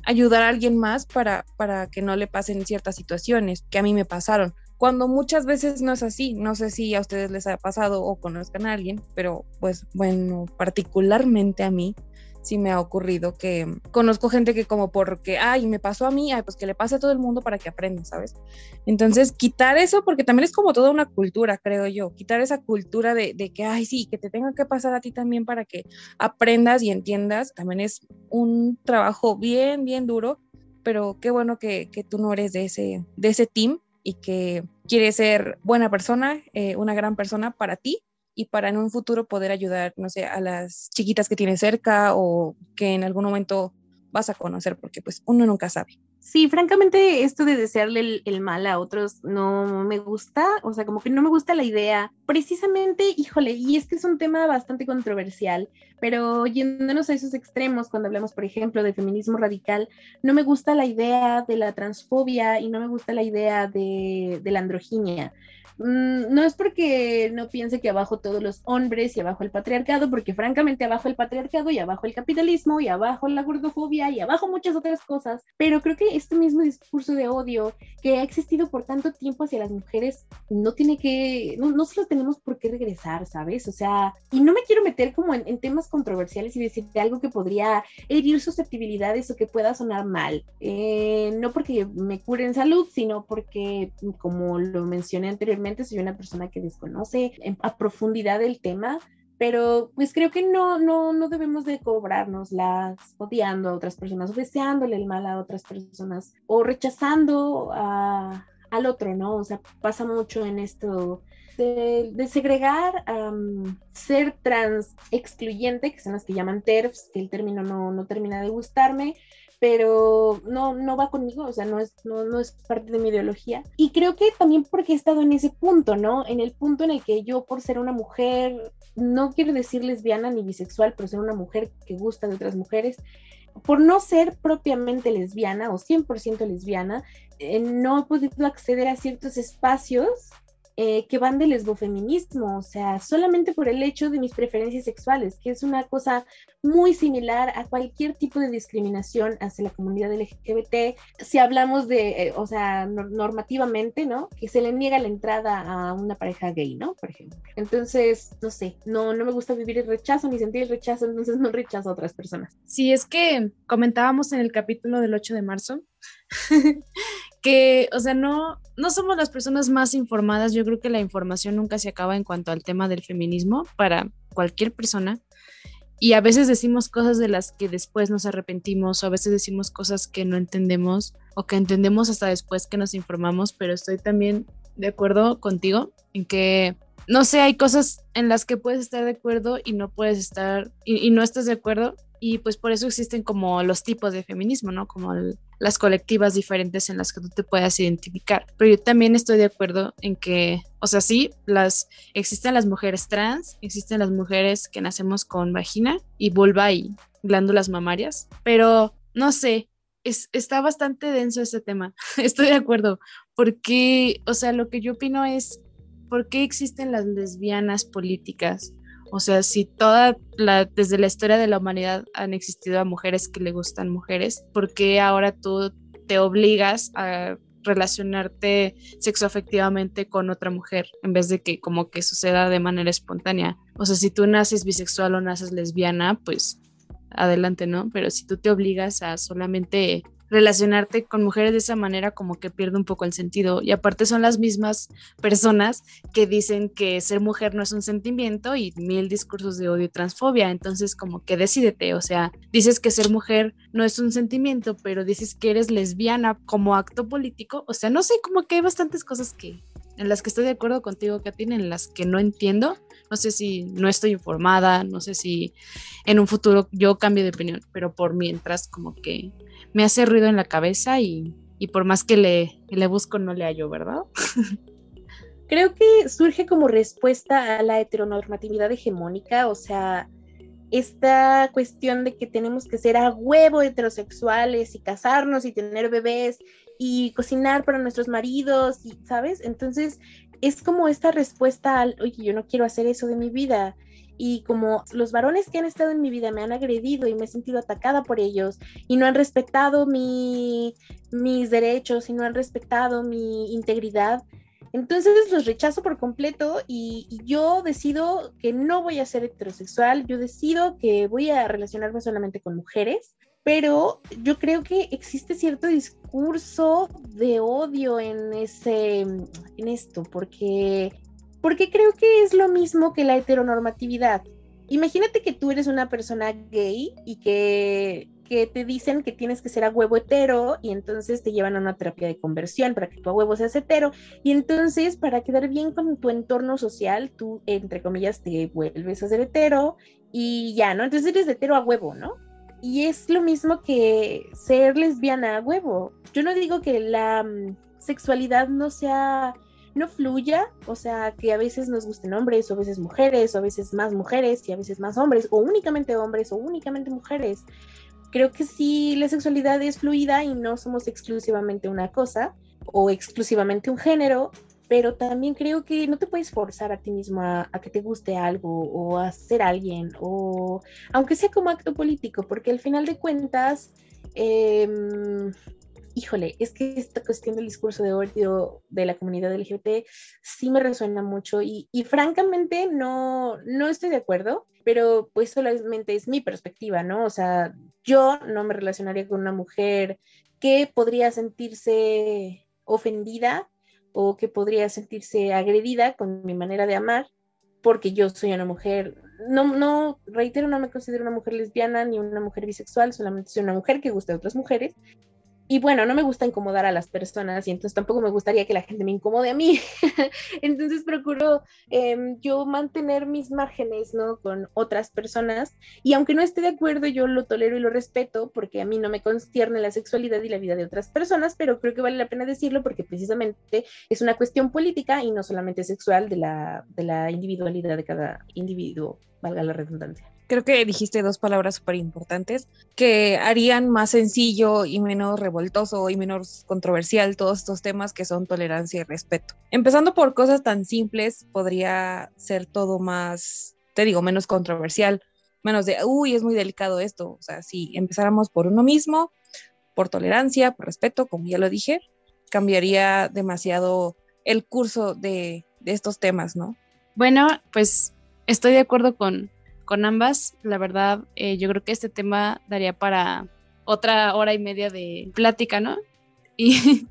[SPEAKER 2] ayudar a alguien más para, para que no le pasen ciertas situaciones que a mí me pasaron cuando muchas veces no es así. No sé si a ustedes les ha pasado o conozcan a alguien, pero pues bueno, particularmente a mí sí me ha ocurrido que conozco gente que como porque, ay, me pasó a mí, ay, pues que le pase a todo el mundo para que aprenda, ¿sabes? Entonces, quitar eso, porque también es como toda una cultura, creo yo, quitar esa cultura de, de que, ay, sí, que te tenga que pasar a ti también para que aprendas y entiendas, también es un trabajo bien, bien duro, pero qué bueno que, que tú no eres de ese, de ese team y que quieres ser buena persona, eh, una gran persona para ti y para en un futuro poder ayudar, no sé, a las chiquitas que tienes cerca o que en algún momento vas a conocer, porque pues uno nunca sabe.
[SPEAKER 3] Sí, francamente, esto de desearle el, mal a otros no me gusta, o sea, como que no me gusta la idea. Precisamente, híjole, y es que es un tema bastante controversial, pero yéndonos a esos extremos, cuando hablamos, por ejemplo, de feminismo radical, no me gusta la idea de la transfobia y no me gusta la idea de, de la androginia. Mm, no es porque no piense que abajo todos los hombres y abajo el patriarcado, porque francamente abajo el patriarcado y abajo el capitalismo y abajo la gordofobia y abajo muchas otras cosas, pero creo que este mismo discurso de odio que ha existido por tanto tiempo hacia las mujeres no tiene que, no, no se lo tenemos por qué regresar, ¿sabes? O sea, y no me quiero meter como en, temas controversiales y decir algo que podría herir susceptibilidades o que pueda sonar mal, eh, no porque me cure en salud, sino porque, como lo mencioné anteriormente, soy una persona que desconoce a profundidad el tema, pero pues creo que no, no, no debemos de cobrarnos las odiando a otras personas o deseándole el mal a otras personas o rechazando a, al otro, ¿no? O sea, pasa mucho en esto de, segregar, ser trans excluyente, que son las que llaman TERFs, que el término no, no termina de gustarme, pero no, no va conmigo, o sea, no es, no, no es parte de mi ideología. Y creo que también porque he estado en ese punto, ¿no? En el punto en el que yo, por ser una mujer, no quiero decir lesbiana ni bisexual, pero ser una mujer que gusta de otras mujeres, por no ser propiamente lesbiana o 100% lesbiana, eh, no he podido acceder a ciertos espacios eh, que van del lesbofeminismo, o sea, solamente por el hecho de mis preferencias sexuales, que es una cosa muy similar a cualquier tipo de discriminación hacia la comunidad LGBT, si hablamos de, eh, o sea, normativamente, ¿no? Que se le niega la entrada a una pareja gay, ¿no? Por ejemplo. Entonces, no sé, no, no me gusta vivir el rechazo ni sentir el rechazo, entonces no rechazo a otras personas.
[SPEAKER 1] Sí, es que comentábamos en el capítulo del 8 de marzo que, o sea, no, no somos las personas más informadas. Yo creo que la información nunca se acaba en cuanto al tema del feminismo para cualquier persona. Y a veces decimos cosas de las que después nos arrepentimos, o a veces decimos cosas que no entendemos, o que entendemos hasta después que nos informamos, pero estoy también de acuerdo contigo en que, no sé, hay cosas en las que puedes estar de acuerdo y no puedes estar, y, y no estás de acuerdo, y pues por eso existen como los tipos de feminismo, ¿no? Como las colectivas diferentes en las que tú te puedas identificar. Pero yo también estoy de acuerdo en que, o sea, sí, las, existen las mujeres trans, existen las mujeres que nacemos con vagina y vulva y glándulas mamarias, pero no sé, es, está bastante denso este tema. Estoy de acuerdo, porque, o sea, lo que yo opino es, ¿por qué existen las lesbianas políticas? O sea, si toda la, desde la historia de la humanidad han existido a mujeres que le gustan mujeres, ¿por qué ahora tú te obligas a relacionarte sexoafectivamente con otra mujer en vez de que como que suceda de manera espontánea? O sea, si tú naces bisexual o naces lesbiana, pues adelante, ¿no? Pero si tú te obligas a solamente relacionarte con mujeres de esa manera como que pierde un poco el sentido. Y aparte son las mismas personas que dicen que ser mujer no es un sentimiento y mil discursos de odio y transfobia. Entonces como que decídete, o sea, dices que ser mujer no es un sentimiento, pero dices que eres lesbiana como acto político. O sea, no sé, como que hay bastantes cosas que en las que estoy de acuerdo contigo, Katin, en las que no entiendo. No sé si no estoy informada, no sé si en un futuro yo cambie de opinión, pero por mientras como que me hace ruido en la cabeza y, por más que le, le busco no le hallo, ¿verdad?
[SPEAKER 3] Creo que surge como respuesta a la heteronormatividad hegemónica, o sea, esta cuestión de que tenemos que ser a huevo heterosexuales y casarnos y tener bebés y cocinar para nuestros maridos, y, ¿sabes? Entonces es como esta respuesta al, oye, yo no quiero hacer eso de mi vida y como los varones que han estado en mi vida me han agredido y me he sentido atacada por ellos y no han respetado mi, mis derechos y no han respetado mi integridad, entonces los rechazo por completo y, yo decido que no voy a ser heterosexual, yo decido que voy a relacionarme solamente con mujeres, pero yo creo que existe cierto discurso de odio en, ese, en esto, porque porque creo que es lo mismo que la heteronormatividad. Imagínate que tú eres una persona gay y que, te dicen que tienes que ser a huevo hetero y entonces te llevan a una terapia de conversión para que tu a huevo seas hetero y entonces para quedar bien con tu entorno social tú entre comillas te vuelves a ser hetero y ya, ¿no? Entonces eres hetero a huevo, ¿no? Y es lo mismo que ser lesbiana a huevo. Yo no digo que la mm, sexualidad no sea no fluya, o sea, que a veces nos gusten hombres, o a veces mujeres, o a veces más mujeres y a veces más hombres, o únicamente hombres, o únicamente mujeres. Creo que sí, la sexualidad es fluida y no somos exclusivamente una cosa o exclusivamente un género, pero también creo que no te puedes forzar a ti mismo a, que te guste algo o a ser alguien, o aunque sea como acto político, porque al final de cuentas, eh, híjole, es que esta cuestión del discurso de odio de la comunidad LGBT sí me resuena mucho y, francamente no, no estoy de acuerdo, pero pues solamente es mi perspectiva, ¿no? O sea, yo no me relacionaría con una mujer que podría sentirse ofendida o que podría sentirse agredida con mi manera de amar porque yo soy una mujer, no, no, reitero, no me considero una mujer lesbiana ni una mujer bisexual, solamente soy una mujer que gusta de otras mujeres y bueno, no me gusta incomodar a las personas y entonces tampoco me gustaría que la gente me incomode a mí. entonces procuro em, yo mantener mis márgenes, ¿no? Con otras personas y aunque no esté de acuerdo, yo lo tolero y lo respeto porque a mí no me concierne la sexualidad y la vida de otras personas, pero creo que vale la pena decirlo porque precisamente es una cuestión política y no solamente sexual de la, de la individualidad de cada individuo, valga la redundancia
[SPEAKER 2] creo que dijiste dos palabras súper importantes que harían más sencillo y menos revoltoso y menos controversial todos estos temas que son tolerancia y respeto. Empezando por cosas tan simples, podría ser todo más, te digo, menos controversial, menos de, uy, es muy delicado esto. O sea, si empezáramos por uno mismo, por tolerancia, por respeto, como ya lo dije, cambiaría demasiado el curso de, de estos temas, ¿no?
[SPEAKER 1] Bueno, pues estoy de acuerdo con, con ambas. La verdad, eh, yo creo que este tema daría para otra hora y media de plática, ¿no? Y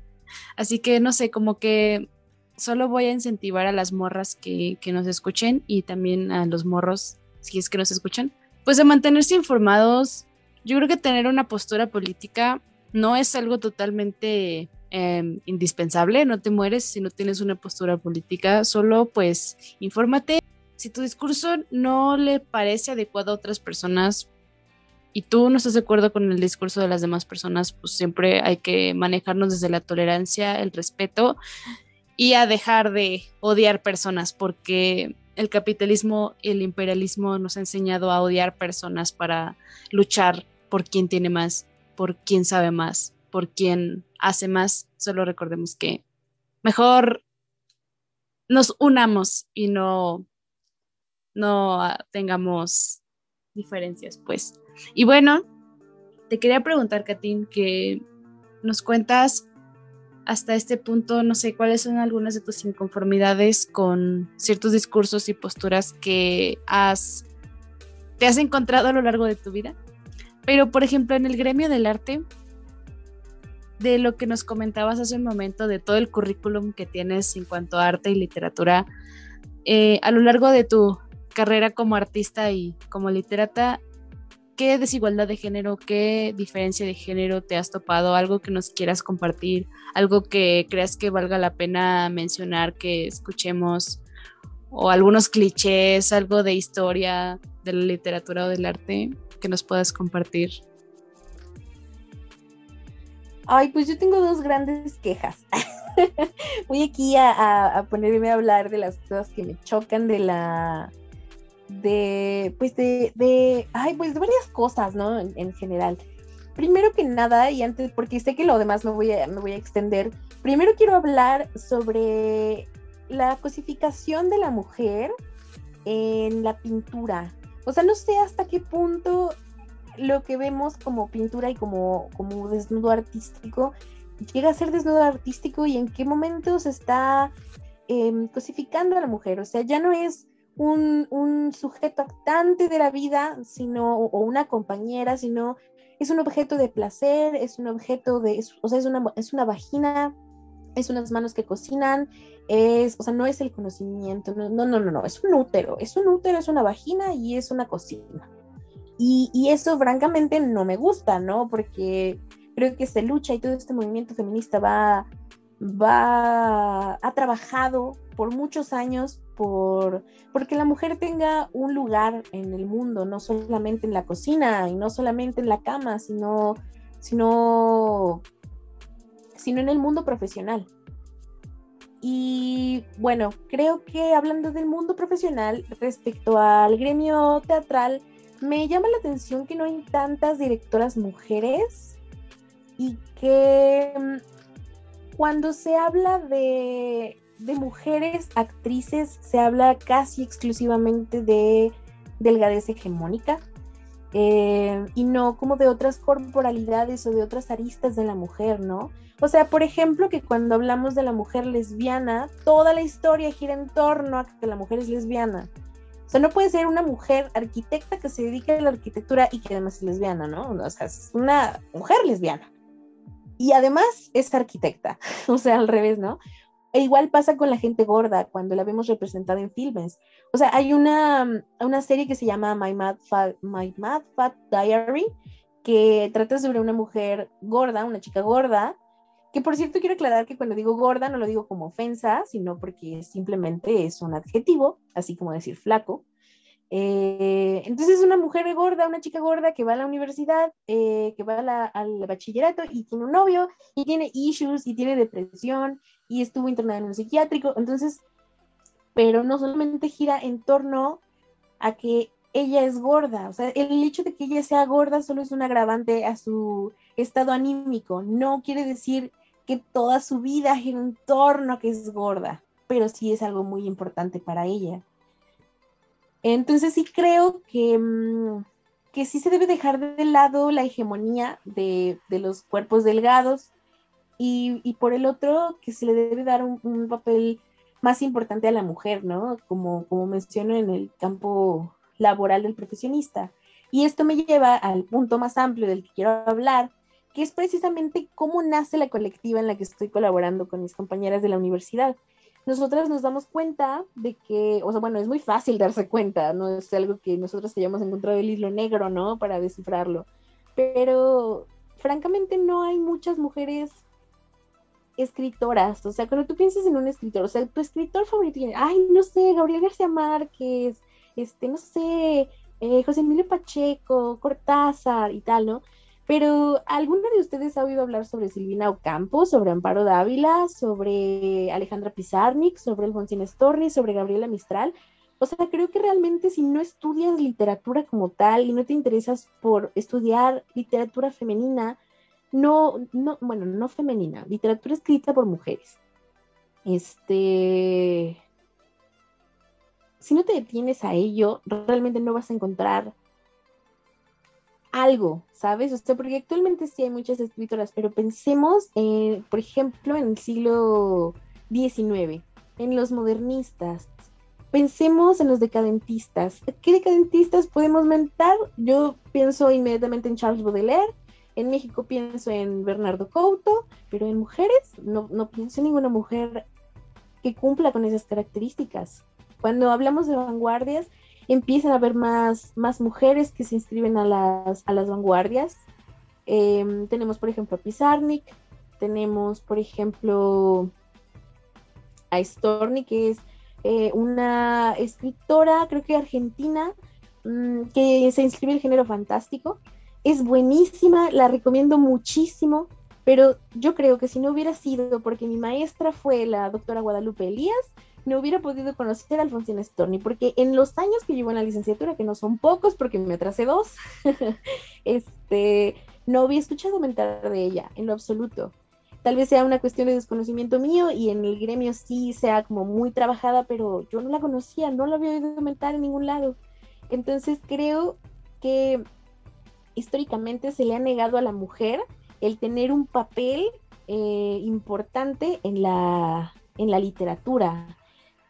[SPEAKER 1] así que no sé, como que solo voy a incentivar a las morras que, que nos escuchen y también a los morros, si es que nos escuchan, pues a mantenerse informados. Yo creo que tener una postura política no es algo totalmente em, indispensable, no te mueres si no tienes una postura política, solo pues infórmate si tu discurso no le parece adecuado a otras personas y tú no estás de acuerdo con el discurso de las demás personas, pues siempre hay que manejarnos desde la tolerancia, el respeto y a dejar de odiar personas porque el capitalismo y el imperialismo nos ha enseñado a odiar personas para luchar por quien tiene más, por quien sabe más, por quien hace más. Solo recordemos que mejor nos unamos y no no ah, tengamos diferencias, pues. Y bueno, te quería preguntar, Katin, que nos cuentas hasta este punto, no sé, cuáles son algunas de tus inconformidades con ciertos discursos y posturas que has, te has encontrado a lo largo de tu vida. Pero, por ejemplo, en el gremio del arte, de lo que nos comentabas hace un momento, de todo el currículum que tienes en cuanto a arte y literatura, eh, a lo largo de tu carrera como artista y como literata, ¿qué desigualdad de género, qué diferencia de género te has topado? Algo que nos quieras compartir, algo que creas que valga la pena mencionar, que escuchemos, o algunos clichés, algo de historia de la literatura o del arte que nos puedas compartir.
[SPEAKER 3] Ay, pues yo tengo dos grandes quejas. Voy aquí a, ponerme a hablar de las cosas que me chocan de la, de, pues de, de, ay, pues de varias cosas, ¿no? En, general. Primero que nada, y antes, porque sé que lo demás me voy a, me voy a extender, primero quiero hablar sobre la cosificación de la mujer en la pintura. O sea, no sé hasta qué punto lo que vemos como pintura y como, como desnudo artístico llega a ser desnudo artístico y en qué momento se está em, cosificando a la mujer. O sea, ya no es un, un, sujeto actante de la vida, sino, o una compañera, sino es un objeto de placer, es un objeto de, o sea, es una, es una vagina, es unas manos que cocinan, es, o sea, no es el conocimiento, no, no, no, no, es un útero, es un útero, es una vagina y es una cocina. Y, eso francamente no me gusta, ¿no? Porque creo que se lucha y todo este movimiento feminista va, va, ha trabajado por muchos años por porque la mujer tenga un lugar en el mundo, no solamente en la cocina y no solamente en la cama, sino, sino, sino en el mundo profesional. Y bueno, creo que hablando del mundo profesional respecto al gremio teatral, me llama la atención que no hay tantas directoras mujeres y que mm, cuando se habla de, mujeres actrices se habla casi exclusivamente de delgadez hegemónica eh, y no como de otras corporalidades o de otras aristas de la mujer, ¿no? O sea, por ejemplo, que cuando hablamos de la mujer lesbiana, toda la historia gira en torno a que la mujer es lesbiana o sea, no puede ser una mujer arquitecta que se dedique a la arquitectura y que además es lesbiana, ¿no? O sea, es una mujer lesbiana. Y además es arquitecta, o sea, al revés, ¿no? E igual pasa con la gente gorda cuando la vemos representada en filmes. O sea, hay una, una serie que se llama My Mad, My Mad Fat Diary, que trata sobre una mujer gorda, una chica gorda, que por cierto quiero aclarar que cuando digo gorda no lo digo como ofensa, sino porque simplemente es un adjetivo, así como decir flaco. Eh, entonces es una mujer gorda, una chica gorda que va a la universidad, eh, que va al bachillerato y tiene un novio y tiene issues y tiene depresión y estuvo internada en un psiquiátrico. Entonces, pero no solamente gira en torno a que ella es gorda, o sea, el hecho de que ella sea gorda solo es un agravante a su estado anímico, no quiere decir que toda su vida gira en torno a que es gorda, pero sí es algo muy importante para ella. Entonces sí creo que, mm, que sí se debe dejar de lado la hegemonía de, los cuerpos delgados y, por el otro que se le debe dar un, papel más importante a la mujer, ¿no? Como, como menciono en el campo laboral del profesionista. Y esto me lleva al punto más amplio del que quiero hablar, que es precisamente cómo nace la colectiva en la que estoy colaborando con mis compañeras de la universidad. Nosotras nos damos cuenta de que, o sea, bueno, es muy fácil darse cuenta, no es algo que nosotros hayamos encontrado el hilo negro, ¿no? Para descifrarlo. Pero francamente no hay muchas mujeres escritoras, o sea, cuando tú piensas en un escritor, o sea, tu escritor favorito, ay, no sé, Gabriel García Márquez, este, no sé, eh, José Emilio Pacheco, Cortázar y tal, ¿no? Pero, ¿alguno de ustedes ha oído hablar sobre Silvina Ocampo, sobre Amparo Dávila, sobre Alejandra Pizarnik, sobre Alfonsina Storni, sobre Gabriela Mistral? O sea, creo que realmente si no estudias literatura como tal y no te interesas por estudiar literatura femenina, no, no, bueno, no femenina, literatura escrita por mujeres. Este, si no te detienes a ello, realmente no vas a encontrar algo, ¿sabes? O sea, porque actualmente sí hay muchas escritoras, pero pensemos, por ejemplo, en el siglo XIX, en los modernistas. Pensemos en los decadentistas. ¿Qué decadentistas podemos mentar? Yo pienso inmediatamente en Charles Baudelaire, en México pienso en Bernardo Couto, pero en mujeres no, no pienso en ninguna mujer que cumpla con esas características. Cuando hablamos de vanguardias, empiezan a haber más, más mujeres que se inscriben a las, a las vanguardias. Em, tenemos, por ejemplo, a Pizarnik, tenemos, por ejemplo, a Storni, que es eh, una escritora, creo que argentina, mm, que se inscribe el género fantástico es buenísima, la recomiendo muchísimo, pero yo creo que si no hubiera sido porque mi maestra fue la doctora Guadalupe Elías, no hubiera podido conocer a Alfonsina Storni, porque en los años que llevo en la licenciatura, que no son pocos porque me atrasé dos, este, no había escuchado mentar de ella en lo absoluto. Tal vez sea una cuestión de desconocimiento mío y en el gremio sí sea como muy trabajada, pero yo no la conocía, no la había oído mentar en ningún lado. Entonces creo que históricamente se le ha negado a la mujer el tener un papel eh, importante en la, en la literatura.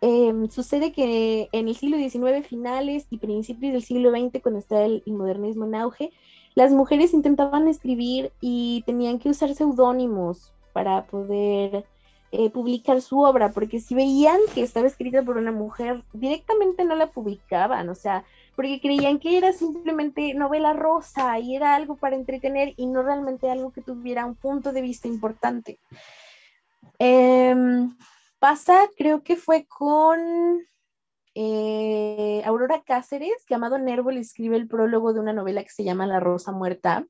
[SPEAKER 3] Em, sucede que en el siglo XIX finales y principios del siglo XX, cuando está el, modernismo en auge, las mujeres intentaban escribir y tenían que usar seudónimos para poder eh, publicar su obra, porque si veían que estaba escrita por una mujer, directamente no la publicaban, o sea, porque creían que era simplemente novela rosa y era algo para entretener y no realmente algo que tuviera un punto de vista importante. Em, pasa, creo que fue con eh, Aurora Cáceres, que Amado Nervo le escribe el prólogo de una novela que se llama La Rosa Muerta.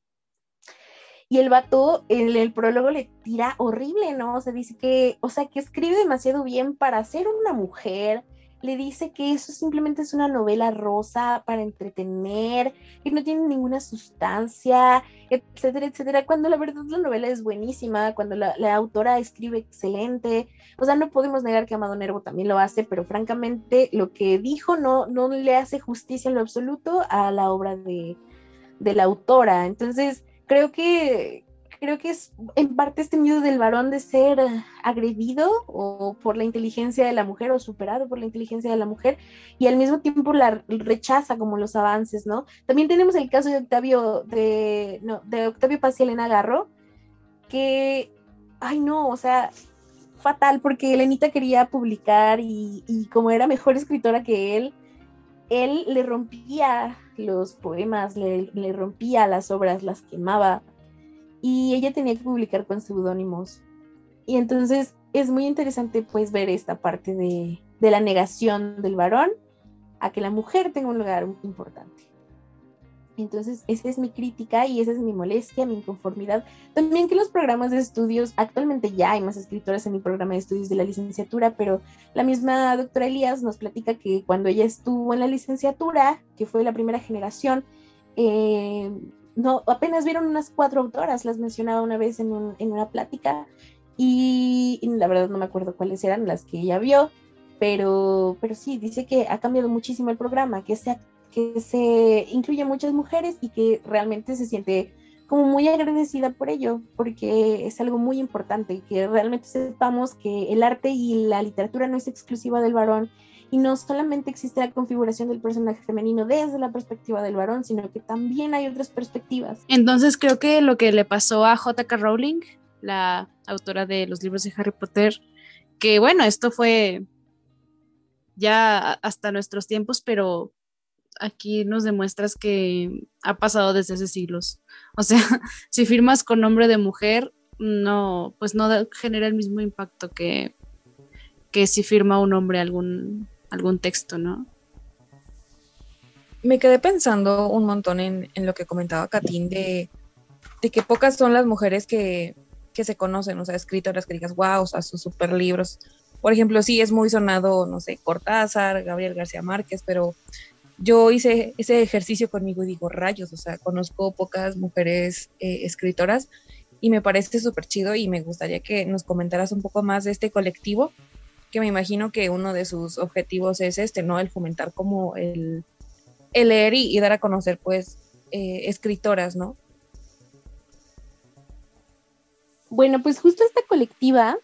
[SPEAKER 3] Y el vato, en el prólogo le tira horrible, ¿no? O sea, dice que, o sea, que escribe demasiado bien para ser una mujer, le dice que eso simplemente es una novela rosa para entretener, que no tiene ninguna sustancia, etcétera, etcétera, cuando la verdad la novela es buenísima, cuando la, autora escribe excelente, o sea, no podemos negar que Amado Nervo también lo hace, pero francamente lo que dijo no, no le hace justicia en lo absoluto a la obra de, de la autora, entonces creo que, creo que es en parte este miedo del varón de ser agredido o por la inteligencia de la mujer o superado por la inteligencia de la mujer y al mismo tiempo la rechaza como los avances, ¿no? También tenemos el caso de Octavio de de Octavio Paz y Elena Garro que ay no, o sea, fatal porque Elenita quería publicar y, como era mejor escritora que él, él le rompía los poemas, le, le rompía las obras, las quemaba y ella tenía que publicar con seudónimos. Y entonces es muy interesante pues ver esta parte de, la negación del varón a que la mujer tenga un lugar importante. Entonces, esa es mi crítica y esa es mi molestia, mi inconformidad. También que los programas de estudios, actualmente ya hay más escritoras en mi programa de estudios de la licenciatura, pero la misma doctora Elías nos platica que cuando ella estuvo en la licenciatura, que fue la primera generación, eh, no, apenas vieron unas cuatro autoras, las mencionaba una vez en, una plática y, la verdad no me acuerdo cuáles eran las que ella vio, pero, pero sí, dice que ha cambiado muchísimo el programa, que se, que se incluye muchas mujeres y que realmente se siente como muy agradecida por ello, porque es algo muy importante, que realmente sepamos que el arte y la literatura no es exclusiva del varón y no solamente existe la configuración del personaje femenino desde la perspectiva del varón, sino que también hay otras perspectivas.
[SPEAKER 1] Entonces creo que lo que le pasó a J.K. Rowling, la autora de los libros de Harry Potter, que bueno, esto fue ya hasta nuestros tiempos, pero aquí nos demuestras que ha pasado desde hace siglos. O sea, si firmas con nombre de mujer, no, pues no genera el mismo impacto que, que si firma un hombre algún algún texto, ¿no?
[SPEAKER 2] Me quedé pensando un montón en, lo que comentaba Katín de, que pocas son las mujeres que, se conocen, o sea, escritoras que digas, wow, o sea, sus super libros. Por ejemplo, sí es muy sonado, no sé, Cortázar, Gabriel García Márquez, pero yo hice ese ejercicio conmigo y digo, rayos, o sea, conozco pocas mujeres eh, escritoras y me parece súper chido y me gustaría que nos comentaras un poco más de este colectivo que me imagino que uno de sus objetivos es este, ¿no? El fomentar como el, leer y, dar a conocer, pues, eh, escritoras, ¿no?
[SPEAKER 3] Bueno, pues justo esta colectiva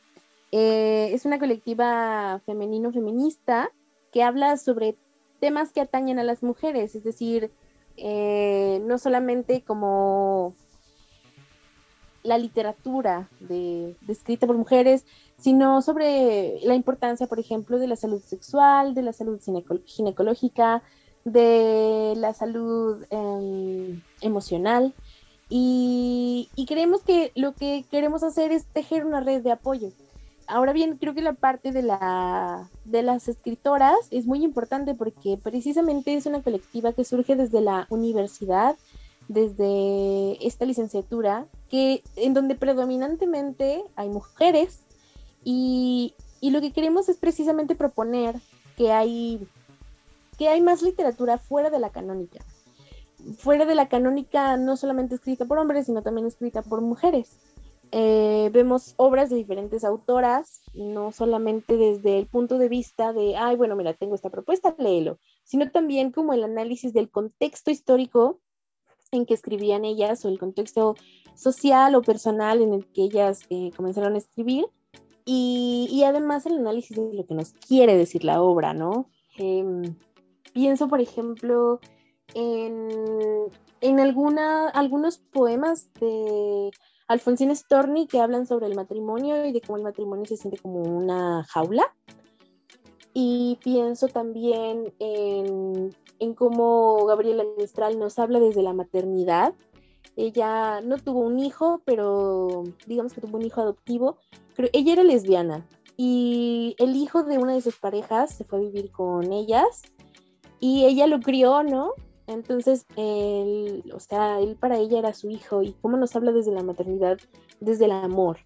[SPEAKER 3] eh, es una colectiva femenino-feminista que habla sobre temas que atañen a las mujeres, es decir, eh, no solamente como la literatura de, escrita por mujeres, sino sobre la importancia, por ejemplo, de la salud sexual, de la salud ginecológica, de la salud em, emocional. Y, y, creemos que lo que queremos hacer es tejer una red de apoyo. Ahora bien, creo que la parte de, la, de las escritoras es muy importante porque precisamente es una colectiva que surge desde la universidad, desde esta licenciatura, que en donde predominantemente hay mujeres y, lo que queremos es precisamente proponer que hay, que hay más literatura fuera de la canónica. Fuera de la canónica no solamente escrita por hombres, sino también escrita por mujeres. Eh, vemos obras de diferentes autoras, no solamente desde el punto de vista de, ay, bueno, mira, tengo esta propuesta, léelo, sino también como el análisis del contexto histórico en que escribían ellas o el contexto social o personal en el que ellas eh, comenzaron a escribir y, además el análisis de lo que nos quiere decir la obra, ¿no? Em, pienso, por ejemplo, en, en alguna, algunos poemas de Alfonsín Storni que hablan sobre el matrimonio y de cómo el matrimonio se siente como una jaula. Y pienso también en, en cómo Gabriela Mistral nos habla desde la maternidad. Ella no tuvo un hijo, pero digamos que tuvo un hijo adoptivo. Pero ella era lesbiana y el hijo de una de sus parejas se fue a vivir con ellas y ella lo crió, ¿no? Entonces, él, o sea, él para ella era su hijo y cómo nos habla desde la maternidad, desde el amor.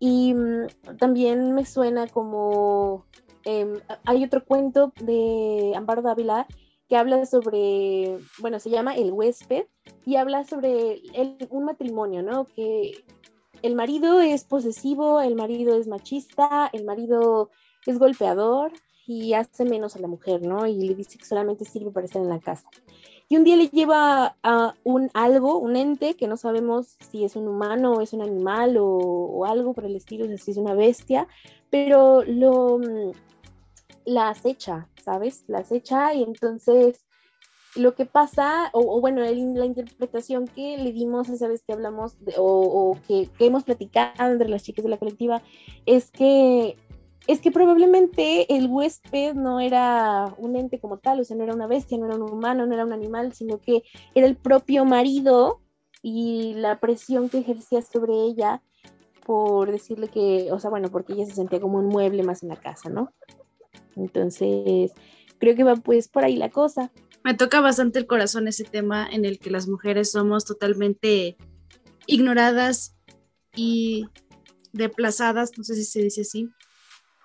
[SPEAKER 3] Y mm, también me suena como, em, hay otro cuento de Amparo Dávila que habla sobre, bueno, se llama El huésped y habla sobre un matrimonio, ¿no? Que el marido es posesivo, el marido es machista, el marido es golpeador y hace menos a la mujer, ¿no? Y le dice que solamente sirve para estar en la casa y un día le lleva a un algo, un ente que no sabemos si es un humano o es un animal o, algo por el estilo, si es una bestia, pero lo la acecha, ¿sabes? La acecha y entonces lo que pasa, o, bueno, la interpretación que le dimos esa vez que hablamos, o, que, que, hemos platicado entre las chicas de la colectiva, es que es que probablemente el huésped no era un ente como tal, o sea, no era una bestia, no era un humano, no era un animal, sino que era el propio marido y la presión que ejercía sobre ella por decirle que, o sea, bueno, porque ella se sentía como un mueble más en la casa, ¿no? Entonces, creo que va pues por ahí la cosa.
[SPEAKER 1] Me toca bastante el corazón ese tema en el que las mujeres somos totalmente ignoradas y deplazadas, no sé si se dice así,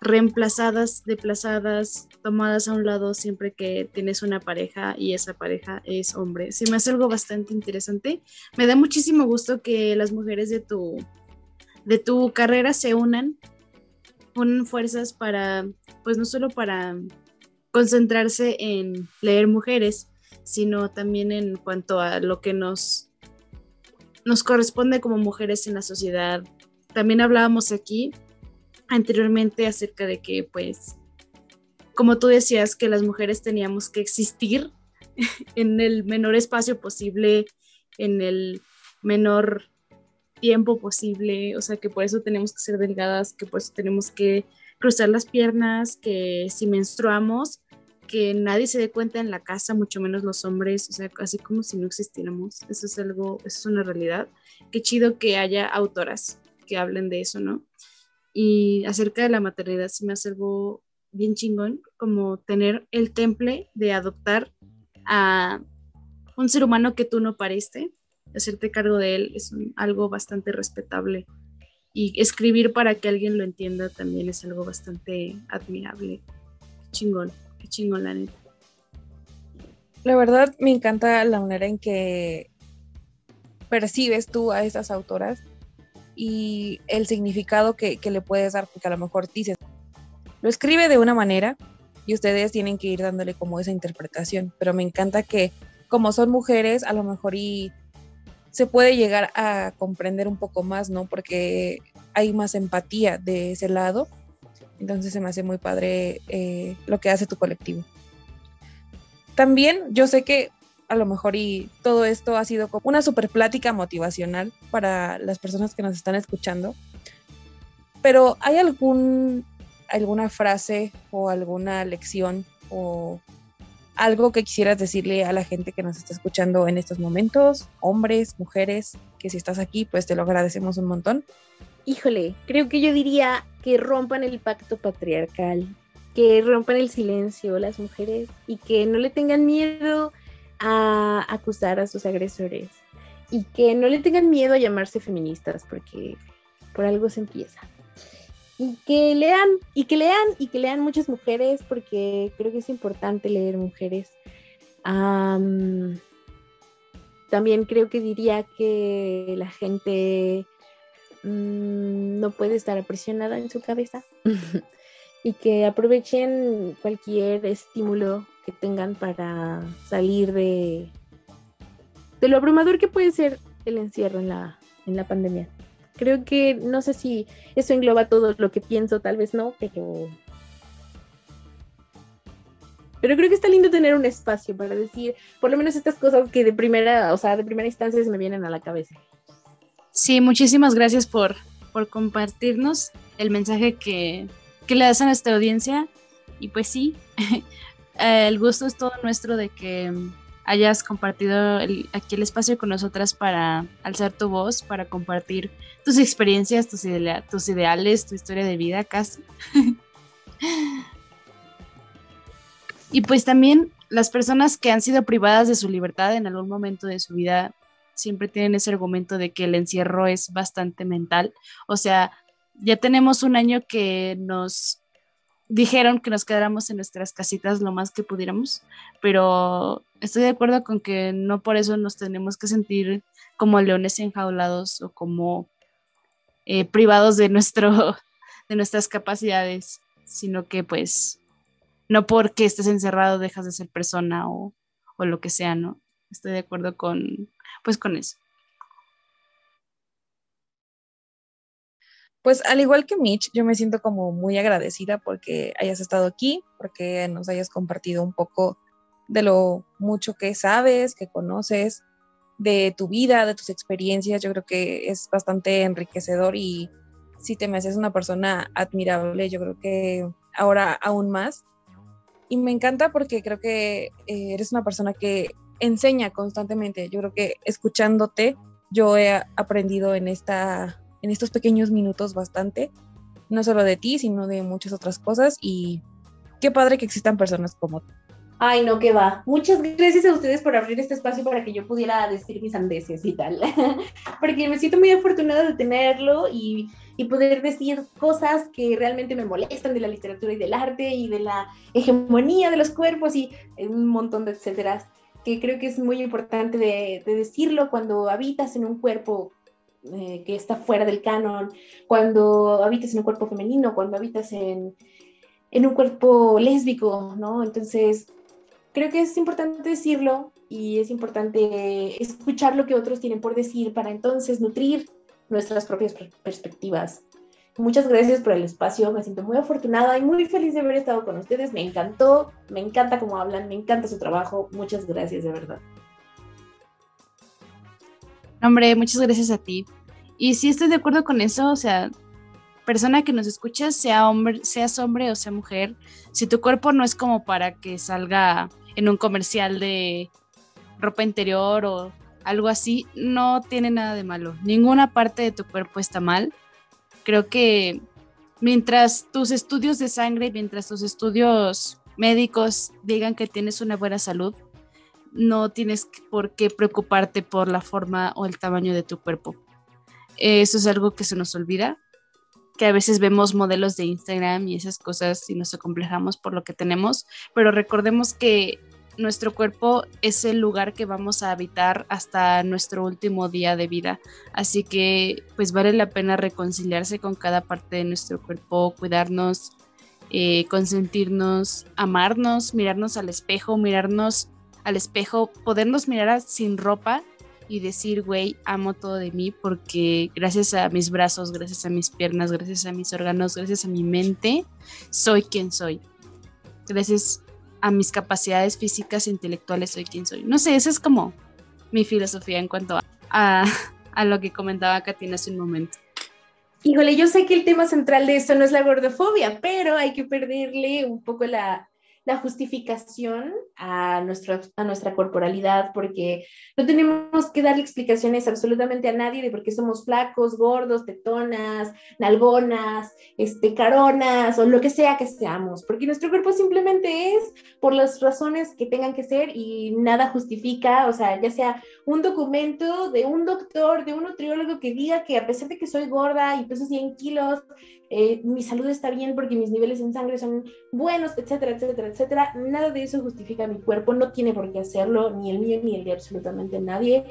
[SPEAKER 1] reemplazadas, desplazadas, tomadas a un lado siempre que tienes una pareja y esa pareja es hombre. Se me hace algo bastante interesante. Me da muchísimo gusto que las mujeres de tu, de tu carrera se unan, unan fuerzas para, pues no solo para concentrarse en leer mujeres, sino también en cuanto a lo que nos, nos corresponde como mujeres en la sociedad. También hablábamos aquí anteriormente acerca de que, pues, como tú decías, que las mujeres teníamos que existir en el menor espacio posible, en el menor tiempo posible, o sea que por eso tenemos que ser delgadas, que por eso tenemos que cruzar las piernas, que si menstruamos, que nadie se dé cuenta en la casa, mucho menos los hombres, o sea, así como si no existiéramos. Eso es algo, eso es una realidad. Qué chido que haya autoras que hablen de eso, ¿no? y acerca de la maternidad se me hace algo bien chingón, como tener el temple de adoptar a un ser humano que tú no pariste, hacerte cargo de él es algo bastante respetable y escribir para que alguien lo entienda también es algo bastante admirable. Qué chingón, qué chingón la neta.
[SPEAKER 2] La verdad me encanta la manera en que percibes tú a esas autoras y el significado que, le puedes dar, porque a lo mejor dices, lo escribe de una manera y ustedes tienen que ir dándole como esa interpretación. Pero me encanta que como son mujeres, a lo mejor y se puede llegar a comprender un poco más, ¿no? Porque hay más empatía de ese lado. Entonces se me hace muy padre eh, lo que hace tu colectivo. También yo sé que a lo mejor y todo esto ha sido como una super plática motivacional para las personas que nos están escuchando. Pero ¿hay algún alguna frase o alguna lección o algo que quisieras decirle a la gente que nos está escuchando en estos momentos, hombres, mujeres, que si estás aquí, pues te lo agradecemos un montón.
[SPEAKER 3] Híjole, creo que yo diría que rompan el pacto patriarcal, que rompan el silencio las mujeres y que no le tengan miedo a acusar a sus agresores y que no le tengan miedo a llamarse feministas porque por algo se empieza que lean, y que lean, y que lean muchas mujeres, porque creo que es importante leer mujeres. también creo que diría que la gente mm, no puede estar aprisionada en su cabeza y que aprovechen cualquier estímulo que tengan para salir de, de lo abrumador que puede ser el encierro en la, en la pandemia. Creo que no sé si eso engloba todo lo que pienso, tal vez no, pero pero creo que está lindo tener un espacio para decir por lo menos estas cosas que de primera, o sea, de primera instancia se me vienen a la cabeza.
[SPEAKER 1] Sí, muchísimas gracias por, por compartirnos el mensaje que, que le das a nuestra audiencia. Y pues sí, el gusto es todo nuestro de que hayas compartido aquí el espacio con nosotras para alzar tu voz, para compartir tus experiencias, tus, ideales, tu historia de vida casi. y pues también las personas que han sido privadas de su libertad en algún momento de su vida siempre tienen ese argumento de que el encierro es bastante mental. O sea, ya tenemos un año que nos dijeron que nos quedáramos en nuestras casitas lo más que pudiéramos, pero estoy de acuerdo con que no por eso nos tenemos que sentir como leones enjaulados o como eh, privados de, nuestro, de nuestras capacidades, sino que pues no porque estés encerrado dejas de ser persona o, o lo que sea, ¿no? Estoy de acuerdo con, pues con eso.
[SPEAKER 2] Pues al igual que Mitch, yo me siento como muy agradecida porque hayas estado aquí, porque nos hayas compartido un poco de lo mucho que sabes, que conoces, de tu vida, de tus experiencias. Yo creo que es bastante enriquecedor y si te me haces una persona admirable, yo creo que ahora aún más. Y me encanta porque creo que eh, eres una persona que enseña constantemente. Yo creo que escuchándote, yo he aprendido en esta en estos pequeños minutos bastante, no solo de ti, sino de muchas otras cosas y qué padre que existan personas como tú.
[SPEAKER 3] Ay, no, que va. Muchas gracias a ustedes por abrir este espacio para que yo pudiera decir mis andeses y tal. Porque me siento muy afortunada de tenerlo y, y, poder decir cosas que realmente me molestan de la literatura y del arte y de la hegemonía de los cuerpos y un montón de etcétera. Que creo que es muy importante de, de decirlo cuando habitas en un cuerpo eh, que está fuera del canon, cuando habitas en un cuerpo femenino, cuando habitas en, en un cuerpo lésbico, ¿no? Entonces, creo que es importante decirlo y es importante escuchar lo que otros tienen por decir para entonces nutrir nuestras propias perspectivas. Muchas gracias por el espacio, me siento muy afortunada y muy feliz de haber estado con ustedes, me encantó, me encanta cómo hablan, me encanta su trabajo, muchas gracias de verdad.
[SPEAKER 1] Hombre, muchas gracias a ti. Y sí estoy de acuerdo con eso, o sea, persona que nos escucha, sea hombre, seas hombre o sea mujer, si tu cuerpo no es como para que salga en un comercial de ropa interior o algo así, no tiene nada de malo. Ninguna parte de tu cuerpo está mal. Creo que mientras tus estudios de sangre, mientras tus estudios médicos digan que tienes una buena salud, no tienes por qué preocuparte por la forma o el tamaño de tu cuerpo. Eso es algo que se nos olvida, que a veces vemos modelos de Instagram y esas cosas y nos acomplejamos por lo que tenemos, pero recordemos que nuestro cuerpo es el lugar que vamos a habitar hasta nuestro último día de vida. Así que pues vale la pena reconciliarse con cada parte de nuestro cuerpo, cuidarnos eh, consentirnos, amarnos, mirarnos al espejo, mirarnos al espejo, podernos mirar sin ropa y decir, güey, amo todo de mí porque gracias a mis brazos, gracias a mis piernas, gracias a mis órganos, gracias a mi mente, soy quien soy. Gracias a mis capacidades físicas e intelectuales, soy quien soy. No sé, esa es como mi filosofía en cuanto a, a, lo que comentaba Katina hace un momento.
[SPEAKER 3] Híjole, yo sé que el tema central de esto no es la gordofobia, pero hay que perderle un poco la, la justificación a, nuestra, a nuestra corporalidad, porque no tenemos que darle explicaciones absolutamente a nadie de por qué somos flacos, gordos, tetonas, nalgonas, este, caronas o lo que sea que seamos, porque nuestro cuerpo simplemente es por las razones que tengan que ser y nada justifica, o sea, ya sea un documento de un doctor, de un nutriólogo que diga que a pesar de que soy gorda y peso 100 kilos, eh, mi salud está bien porque mis niveles en sangre son buenos, etcétera, etcétera, etcétera. Nada de eso justifica mi cuerpo, no tiene por qué hacerlo, ni el mío ni el de absolutamente nadie.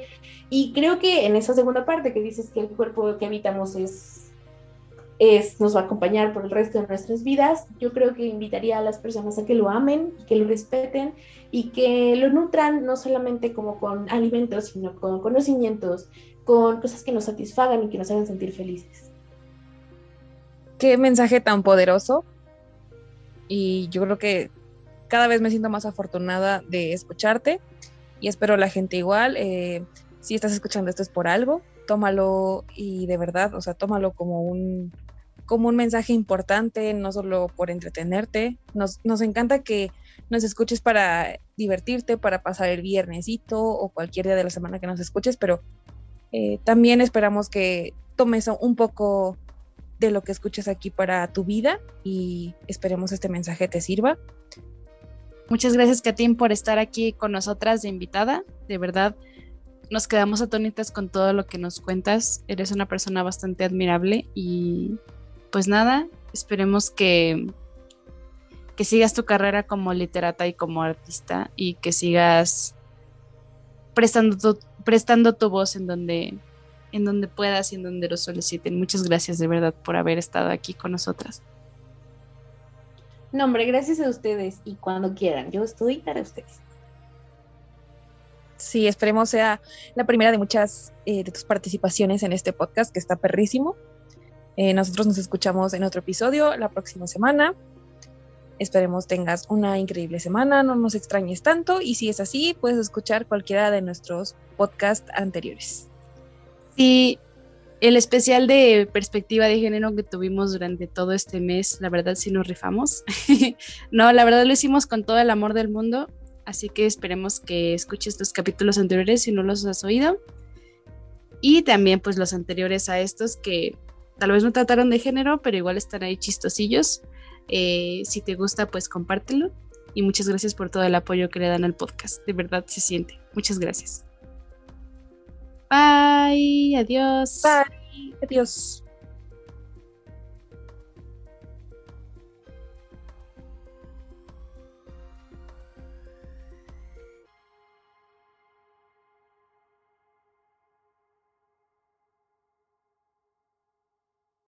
[SPEAKER 3] Y creo que en esa segunda parte que dices que el cuerpo que habitamos es, es, nos va a acompañar por el resto de nuestras vidas, yo creo que invitaría a las personas a que lo amen, que lo respeten y que lo nutran no solamente como con alimentos, sino con conocimientos, con cosas que nos satisfagan y que nos hagan sentir felices
[SPEAKER 2] qué mensaje tan poderoso. Y yo creo que cada vez me siento más afortunada de escucharte y espero la gente igual. Eh, si estás escuchando esto es por algo, tómalo y de verdad, o sea, tómalo como un, como un mensaje importante, no solo por entretenerte. Nos, nos encanta que nos escuches para divertirte, para pasar el viernesito o cualquier día de la semana que nos escuches, pero eh, también esperamos que tomes un poco de lo que escuches aquí para tu vida y esperemos este mensaje te sirva.
[SPEAKER 1] Muchas gracias, Katin, por estar aquí con nosotras de invitada. De verdad, nos quedamos atónitas con todo lo que nos cuentas. Eres una persona bastante admirable y pues nada, esperemos que, que sigas tu carrera como literata y como artista y que sigas prestando tu, prestando tu voz en donde en donde puedas y en donde lo soliciten. Muchas gracias de verdad por haber estado aquí con nosotras.
[SPEAKER 3] No, hombre, gracias a ustedes y cuando quieran, yo estoy para ustedes.
[SPEAKER 2] Sí, esperemos sea la primera de muchas eh, de tus participaciones en este podcast que está perrísimo. Eh, nosotros nos escuchamos en otro episodio la próxima semana. Esperemos tengas una increíble semana, no nos extrañes tanto y si es así, puedes escuchar cualquiera de nuestros podcasts anteriores.
[SPEAKER 1] Sí, el especial de perspectiva de género que tuvimos durante todo este mes, la verdad sí nos rifamos. no, la verdad lo hicimos con todo el amor del mundo, así que esperemos que escuches los capítulos anteriores si no los has oído. Y también pues los anteriores a estos que tal vez no trataron de género, pero igual están ahí chistosillos. Eh, si te gusta, pues compártelo. Y muchas gracias por todo el apoyo que le dan al podcast. De verdad se siente. Muchas gracias. Bye, adiós.
[SPEAKER 2] Bye, adiós.